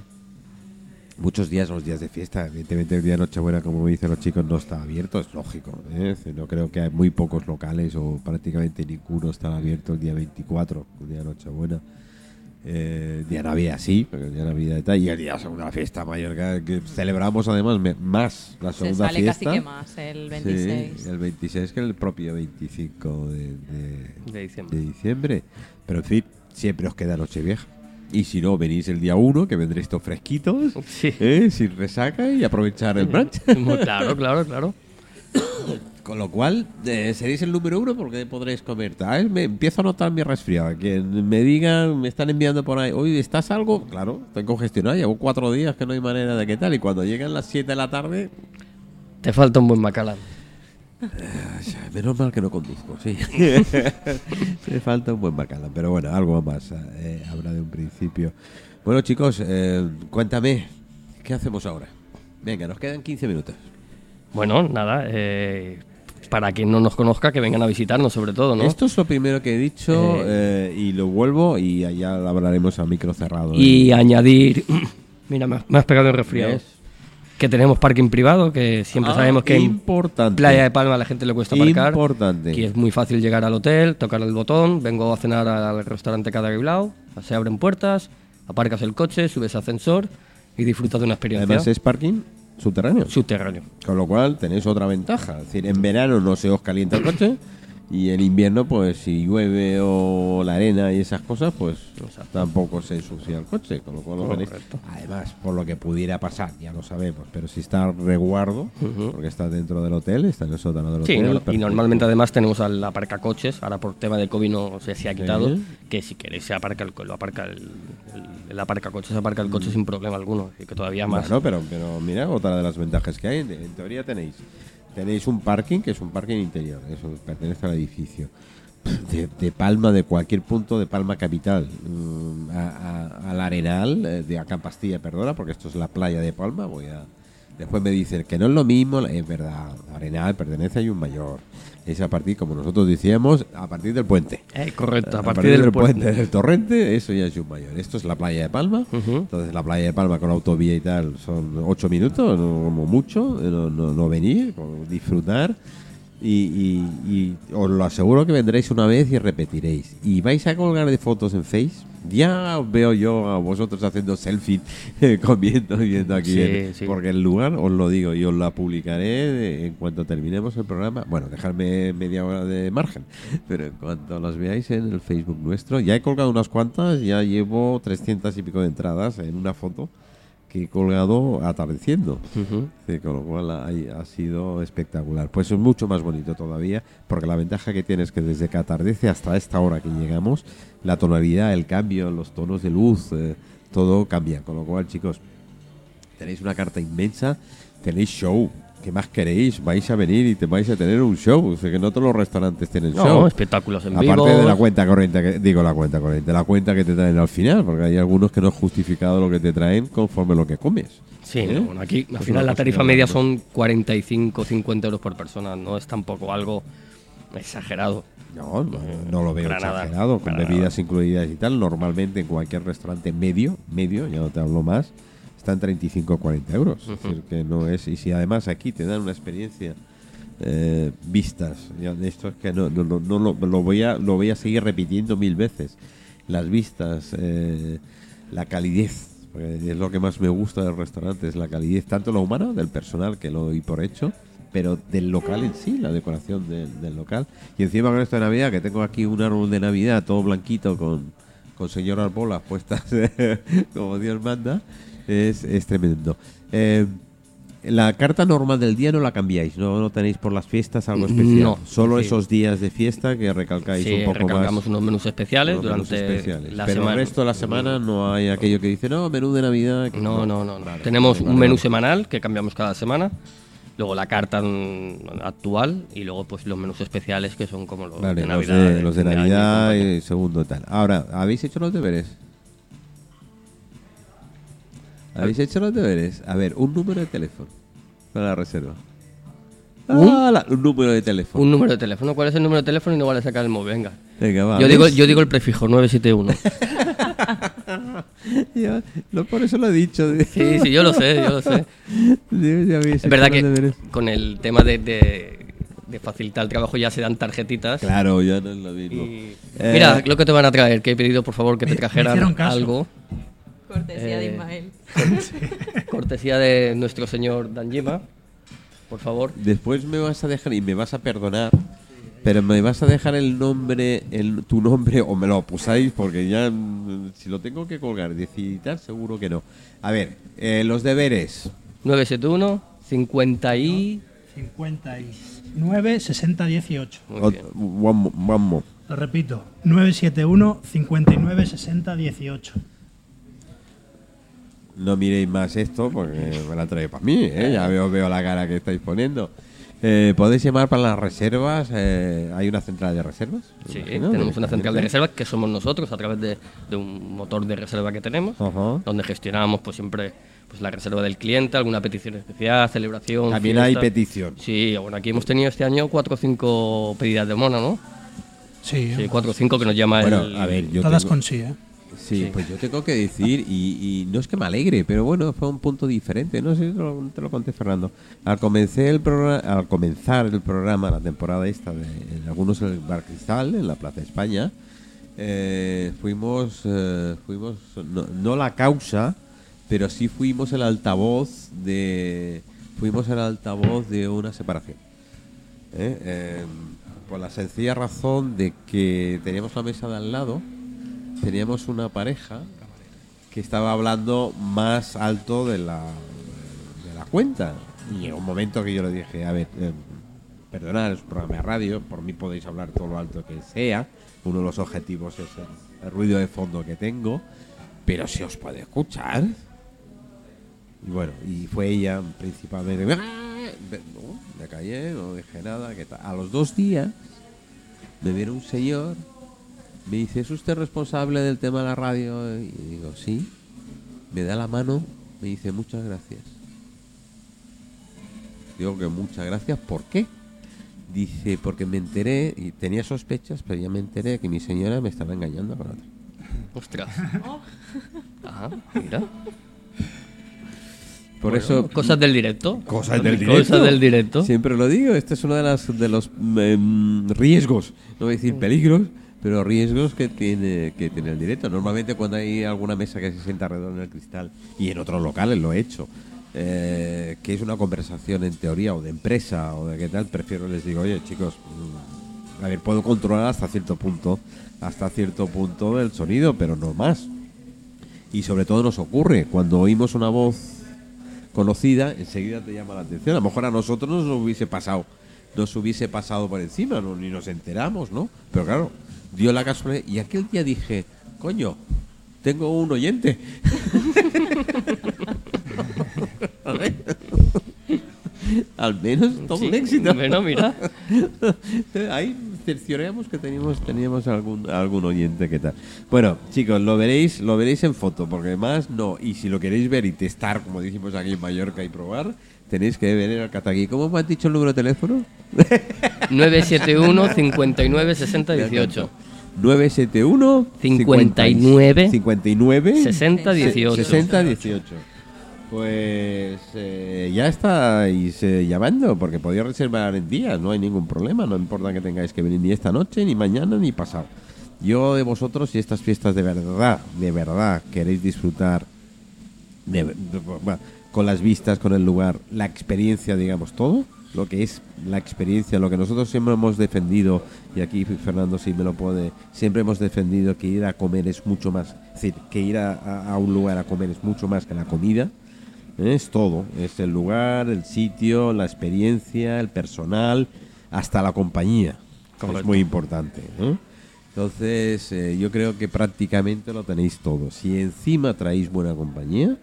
muchos días, los días de fiesta. Evidentemente, el día de Nochebuena, como dicen los chicos, no está abierto. Es lógico. ¿eh? No creo que hay muy pocos locales o prácticamente ninguno está abierto el día 24, el día de Nochebuena. Eh, día Navidad sí, pero el día de Navidad y tal. Y el día de segunda fiesta mayor que, celebramos además me- más la
Se
segunda
sale
fiesta.
casi que más el 26.
Sí, el 26 que el propio 25 de, de-
De diciembre.
de diciembre. Pero en fin, siempre os queda Nochevieja. Y si no, venís el día 1, que vendréis todos fresquitos,
Sí.
¿eh? sin resaca y aprovechar el brunch.
claro, claro, claro.
Con lo cual, eh, seréis el número uno porque podréis comer. tal. Me empiezo a notar mi resfriado. Quien me diga, me están enviando por ahí, oye, ¿estás algo? Claro, estoy congestionado. Llevo cuatro días que no hay manera de qué tal. Y cuando llegan las 7 de la tarde,
Te falta un buen macalán.
Menos mal que no conduzco, sí. Me falta un buen bacalao, pero bueno, algo más eh, habrá de un principio. Bueno, chicos, eh, cuéntame, ¿qué hacemos ahora? Venga, nos quedan 15 minutos.
Bueno, nada, eh, para quien no nos conozca, que vengan a visitarnos sobre todo, ¿no?
Esto es lo primero que he dicho eh, y lo vuelvo y allá hablaremos a micro cerrado.
Y añadir... Mira, me has, me has pegado el resfriado.
¿Ves?
Que tenemos parking privado, que siempre
Ah,
sabemos que en. Playa de Palma a la gente le cuesta aparcar.
Importante.
Aquí es muy fácil llegar al hotel, tocar el botón, vengo a cenar al restaurante Cada Bilbao, se abren puertas, aparcas el coche, subes ascensor y disfrutas de una experiencia
Además es parking subterráneo.
subterráneo.
Con lo cual tenéis otra ventaja. Es decir, en verano no se os calienta el coche y en invierno, pues si llueve o la arena y esas cosas, pues tampoco se ensucia el coche. Con lo cual lo. Además, por lo que pudiera pasar, ya lo sabemos, pero si está resguardo, porque está dentro del hotel, está en el sótano del
Sí,
hotel.
no- y normalmente además tenemos al aparcacoches, ahora por tema de COVID no sé si ha quitado,
Sí.
que si queréis se aparca el, lo aparca el, el, el aparcacoches, se aparca el coche sin problema alguno, y que todavía más.
Bueno, pero, pero mira, otra de las ventajas que hay, en teoría tenéis tenéis un parking que es un parking interior, eso pertenece al edificio. De, Palma, de cualquier punto de Palma capital, mm, al Arenal, eh, de acá Pastilla, perdona, porque esto es la playa de Palma, voy a, Después me dicen que no es lo mismo, es verdad, Arenal pertenece a un mayor. Es a partir, como nosotros decíamos, a partir del puente.
Eh, correcto, a, partir, del, puente.
del torrente, eso ya es un mayor. Esto es la playa de Palma. Entonces la playa de Palma con autovía y tal son ocho minutos, no como mucho, no, no- no venir, disfrutar. Y, y- y os lo aseguro que vendréis una vez y repetiréis. Y vais a colgar de fotos en Face. Ya os veo yo a vosotros haciendo selfie, eh, comiendo y viendo aquí.
Sí,
en-
sí.
Porque el lugar, os lo digo, y os la publicaré en cuanto terminemos el programa. Bueno, dejarme media hora de margen. Pero en cuanto las veáis en el Facebook nuestro, ya he colgado unas cuantas, ya llevo 300 y pico de entradas en una foto que he colgado atardeciendo. Con lo cual ha, ha sido espectacular. Pues es mucho más bonito todavía, porque la ventaja que tiene es que desde que atardece hasta esta hora que llegamos, la tonalidad, el cambio, los tonos de luz, eh, todo cambia. Con lo cual, chicos, tenéis una carta inmensa, tenéis show. ¿Qué más queréis? Vais a venir y te vais a tener un show. O sea, que no todos los restaurantes tienen
No,
show.
espectáculos en
Aparte
vivo.
de la cuenta corriente, que, digo la cuenta corriente, la cuenta que te traen al final, porque hay algunos que no es justificado lo que te traen conforme lo que comes.
Sí,
¿Eh?
no, bueno, aquí al final la tarifa media son 45, 50 euros por persona. No es tampoco algo exagerado.
No, no, no lo veo exagerado, con bebidas incluidas y tal. Normalmente en cualquier restaurante medio, medio, ya no te hablo más, están 35 o 40 euros. Es
Ujú.
decir, que no es. Y si además aquí te dan una experiencia, eh, vistas, de esto es que no, no, no, no lo, lo voy a, lo voy a seguir repitiendo mil veces. Las vistas, eh, la calidez, porque es lo que más me gusta del restaurante, es la calidez, tanto la humana, del personal, que lo doy por hecho, pero del local en sí, la decoración del- del local. Y encima con esto de Navidad, que tengo aquí un árbol de Navidad todo blanquito con, con señoras bolas puestas como Dios manda, es, es tremendo. Eh, la carta normal del día no la cambiáis, no, no tenéis por las fiestas algo especial.
No,
Solo
sí.
esos días de fiesta que recalcáis
Sí,
un poco
recargamos
más.
unos menús especiales
unos menús
durante
especiales.
la
Pero
semana.
el resto de la semana no hay aquello que dice, no, menú de Navidad. que-
No, no, no. no.
Vale,
Tenemos
vale,
un menú
vale.
semanal que cambiamos cada semana. Luego la carta mm, actual y luego pues los menús especiales que son como los de
los
Navidad.
de, los de
y
Navidad y segundo tal. Ahora, ¿habéis hecho los deberes? ¿Habéis hecho los deberes? A ver, un número de teléfono para la reserva. Ah, la- un número de teléfono.
Un número de teléfono. ¿Cuál es el número de teléfono? Y no vale sacar el móvil. Venga.
Venga, va.
Yo digo,
¿ves?
yo digo el prefijo 971.
Ya, no, por eso lo he dicho.
sí, sí, yo lo sé, yo lo sé.
Digo, ya habéis
Es verdad
los
que
deberes.
con el tema de, de- de facilitar el trabajo ya se dan tarjetitas.
Claro, ya no es lo mismo.
Y-
Eh,
Mira lo que te van a traer, que he pedido por favor que
Me-
te
me
trajeran
hicieron caso.
algo.
Cortesía de
Eh,
Ismael.
Cortesía de nuestro señor Danjima, por favor.
Después me vas a dejar y me vas a perdonar, pero me vas a dejar el nombre, el, tu nombre, o me lo pusáis, porque ya mm, si lo tengo que colgar, decir y tal, seguro que no. A ver, eh, los deberes.
971 50 y...
59 60 18.
Muy
Ot-
bien.
one mo- one more.
Lo repito, 971 59 60 18.
No miréis más esto porque me la trae para mí, ¿eh? ya veo, veo la cara que estáis poniendo. Eh, Podéis llamar para las reservas. eh, ¿Hay una central de reservas?
Sí,
Imagino,
tenemos una central de
directamente.
reserva que somos nosotros a través de, de un motor de reserva que tenemos,
Ajá.
donde gestionamos pues siempre pues la reserva del cliente, alguna petición especial, celebración.
También hay petición.
Sí, bueno, aquí hemos tenido este año cuatro o cinco pedidas de mona, ¿no?
Sí,
Sí, cuatro o cinco que nos llama
Bueno,
el...
a ver, yo
todas
tengo-
con sí, ¿eh?
Sí,
Sí.
pues yo tengo que decir, y, y no es que me alegre, pero bueno, fue un punto diferente. No sé si te lo, te lo conté, Fernando. Al, comencé el programa, al comenzar el programa, la temporada esta, de, en algunos en el Bar Cristal, en la Plaza España, eh, fuimos, eh, fuimos no, no la causa, pero sí fuimos el altavoz de, fuimos el altavoz de una separación. ¿eh? Eh, por la sencilla razón de que teníamos la mesa de al lado, teníamos una pareja que estaba hablando más alto de la, de la cuenta. Y llegó un momento que yo le dije, a ver, eh, perdonad, es un programa de radio, por mí podéis hablar todo lo alto que sea. Uno de los objetivos es el, ruido de fondo que tengo, pero se os puede escuchar. Y bueno, y fue ella principalmente. "Ah", No, me callé, no dije nada. ¿qué tal? A los dos días me viene un señor, me dice, ¿es usted responsable del tema de la radio? Y digo, sí. Me da la mano, me dice, muchas gracias. Digo que muchas gracias. ¿Por qué? Dice, porque me enteré, y tenía sospechas, pero ya me enteré que mi señora me estaba engañando con otra.
Ostras. Ajá, mira.
Por
Bueno,
eso...
Cosas del directo.
Cosas del directo.
Cosas del directo.
Siempre lo digo, este es uno de, las, de los em, riesgos, no voy a decir peligros, pero riesgos que tiene, que tiene el directo. Normalmente cuando hay alguna mesa que se sienta alrededor en el cristal, y en otros locales lo he hecho, eh, que es una conversación en teoría o de empresa o de qué tal, prefiero les digo, oye chicos, mm, a ver, puedo controlar hasta cierto punto, hasta cierto punto el sonido, pero no más. Y sobre todo nos ocurre cuando oímos una voz conocida, enseguida te llama la atención. A lo mejor a nosotros no nos hubiese pasado, nos hubiese pasado por encima, ni nos enteramos, ¿no? Pero claro, dio la casualidad. Y aquel día dije, coño, tengo un oyente. Al menos todo
Sí,
un éxito.
Bueno, mira.
Ahí cercioreamos que teníamos, teníamos algún, algún oyente que tal. Bueno, chicos, lo veréis, lo veréis en foto, porque además no. Y si lo queréis ver y testar, como dijimos aquí en Mallorca, y probar, tenéis que venir al Cataguí. ¿Cómo me has dicho el número de teléfono?
971 59 60 18.
971
59
59
60 18.
60 18. Pues eh, ya estáis eh, llamando, porque podéis reservar en días, no hay ningún problema, no importa que tengáis que venir ni esta noche, ni mañana, ni pasado. Yo de vosotros, si estas fiestas de verdad, de verdad queréis disfrutar de- de- bueno, con las vistas, con el lugar, la experiencia, digamos, todo, lo que es la experiencia, lo que nosotros siempre hemos defendido, y aquí Fernando sí me lo puede, siempre hemos defendido que ir a comer es mucho más, es decir, que ir a, un lugar a comer es mucho más que la comida, ¿eh? es todo, es el lugar, el sitio, la experiencia, el personal, hasta la compañía, es muy importante. ¿eh? Entonces, eh, yo creo que prácticamente lo tenéis todo. Si encima traéis buena compañía,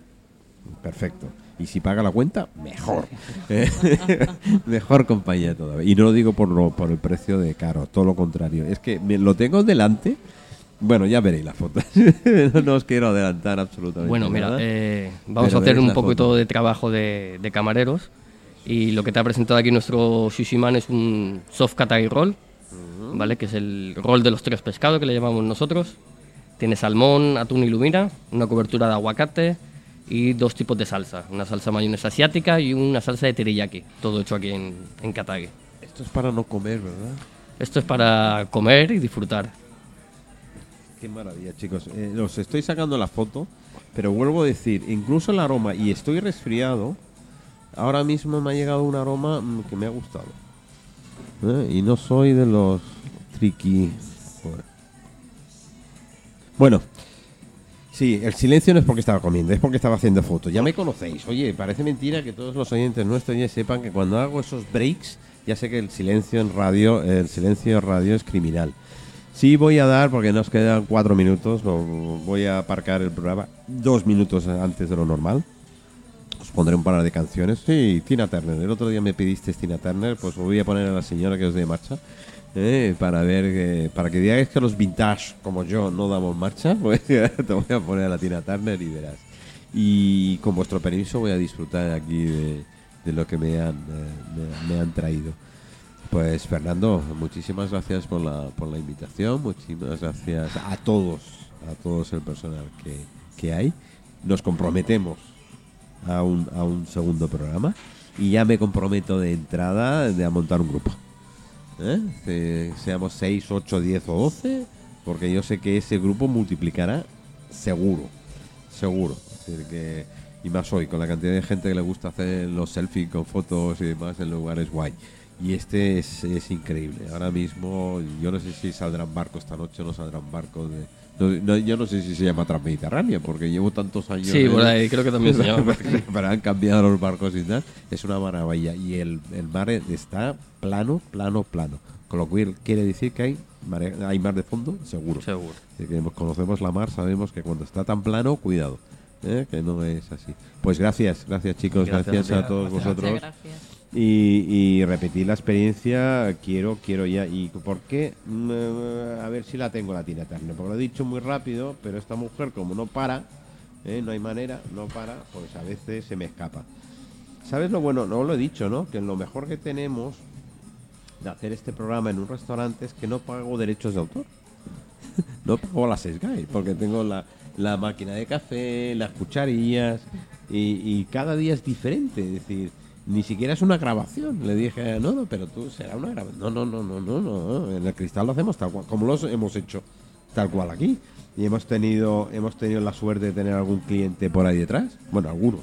perfecto. Y si paga la cuenta, mejor. mejor compañía todavía. Y no lo digo por, lo- por el precio de caro, todo lo contrario. Es que me, lo tengo delante. Bueno, ya veréis la foto. no os quiero adelantar absolutamente
Bueno, mira, eh, vamos
Pero
a hacer un poquito
foto.
de trabajo de, de camareros. Y lo que te ha presentado aquí nuestro Sushiman es un soft katay roll, ¿vale? Que es el roll de los tres pescados que le llamamos nosotros. Tiene salmón, atún y lumina, una cobertura de aguacate y dos tipos de salsa. Una salsa mayonesa asiática y una salsa de teriyaki. Todo hecho aquí en, en Katagi.
Esto es para no comer, ¿verdad?
Esto es para comer y disfrutar.
Qué maravilla, chicos. Eh, os estoy sacando la foto, pero vuelvo a decir, incluso el aroma, y estoy resfriado, ahora mismo me ha llegado un aroma mm, que me ha gustado. ¿Eh? Y no soy de los tricky. Joder. Bueno, sí, el silencio no es porque estaba comiendo, es porque estaba haciendo fotos. Ya me conocéis. Oye, parece mentira que todos los oyentes nuestros ya sepan que cuando hago esos breaks, ya sé que el silencio en radio, el silencio en radio es criminal. Sí voy a dar, porque nos quedan cuatro minutos, voy a aparcar el programa dos minutos antes de lo normal. Os pondré un par de canciones. Sí, Tina Turner. El otro día me pidiste Tina Turner, pues voy a poner a la señora que os dé marcha. Eh, para ver que, para que digáis que los vintage como yo no damos marcha, pues te voy a poner a la Tina Turner y verás. Y con vuestro permiso voy a disfrutar aquí de, lo que me han, eh, me han traído. Pues Fernando, muchísimas gracias por la, por la invitación, muchísimas gracias a todos, a todos el personal que, que hay. Nos comprometemos a un, a un segundo programa y ya me comprometo de entrada de a montar un grupo. ¿Eh? Seamos 6, 8, 10 o 12, porque yo sé que ese grupo multiplicará seguro, seguro. Que, y más hoy, con la cantidad de gente que le gusta hacer los selfies con fotos y demás en lugares guay. Y este es, es increíble. Ahora mismo, yo no sé si saldrán barcos esta noche o no saldrán barcos de. No- no- yo no sé si se llama Transmediterránea, porque llevo tantos años.
Sí, por ahí creo que también se llama.
pero han cambiado los barcos y tal. Es una maravilla. Y el, el mar está plano, plano, plano. Con lo cual quiere decir que hay, mare- hay mar de fondo, seguro.
Seguro.
Si que conocemos la mar, sabemos que cuando está tan plano, cuidado. ¿eh? Que no es así. Pues gracias, gracias chicos,
Gracias
gracias,
a
todos vosotros.
gracias.
Y, y repetir la experiencia, quiero, quiero ya. ¿Y por qué? Mm, eh, a ver si la tengo la Tina Turner, porque lo he dicho muy rápido, pero esta mujer como no para, ¿eh? no hay manera, no para, pues a veces se me escapa. ¿Sabes lo bueno? No lo he dicho, ¿no? Que lo mejor que tenemos de hacer este programa en un restaurante es que no pago derechos de autor. no pago la Sky, porque tengo la, la máquina de café, las cucharillas, y, y cada día es diferente. Es decir, ni siquiera es una grabación. Le dije, no, no, pero tú será una grabación. No, no, no, no, no, no. En el cristal lo hacemos tal cual, como lo hemos hecho tal cual aquí. Y hemos tenido, hemos tenido la suerte de tener algún cliente por ahí detrás. Bueno, algunos.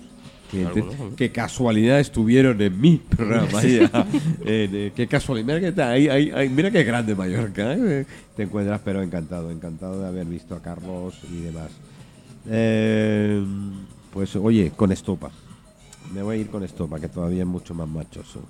Clientes
Algunos,
que casualidad estuvieron en mi programa. Eh, qué casualidad. Mira, que ahí- mira qué grande Mallorca. ¿eh? Te encuentras, pero encantado, encantado de haber visto a Carlos y demás. Eh, pues oye, con estopa. Me voy a ir con esto para que todavía es mucho más machoso.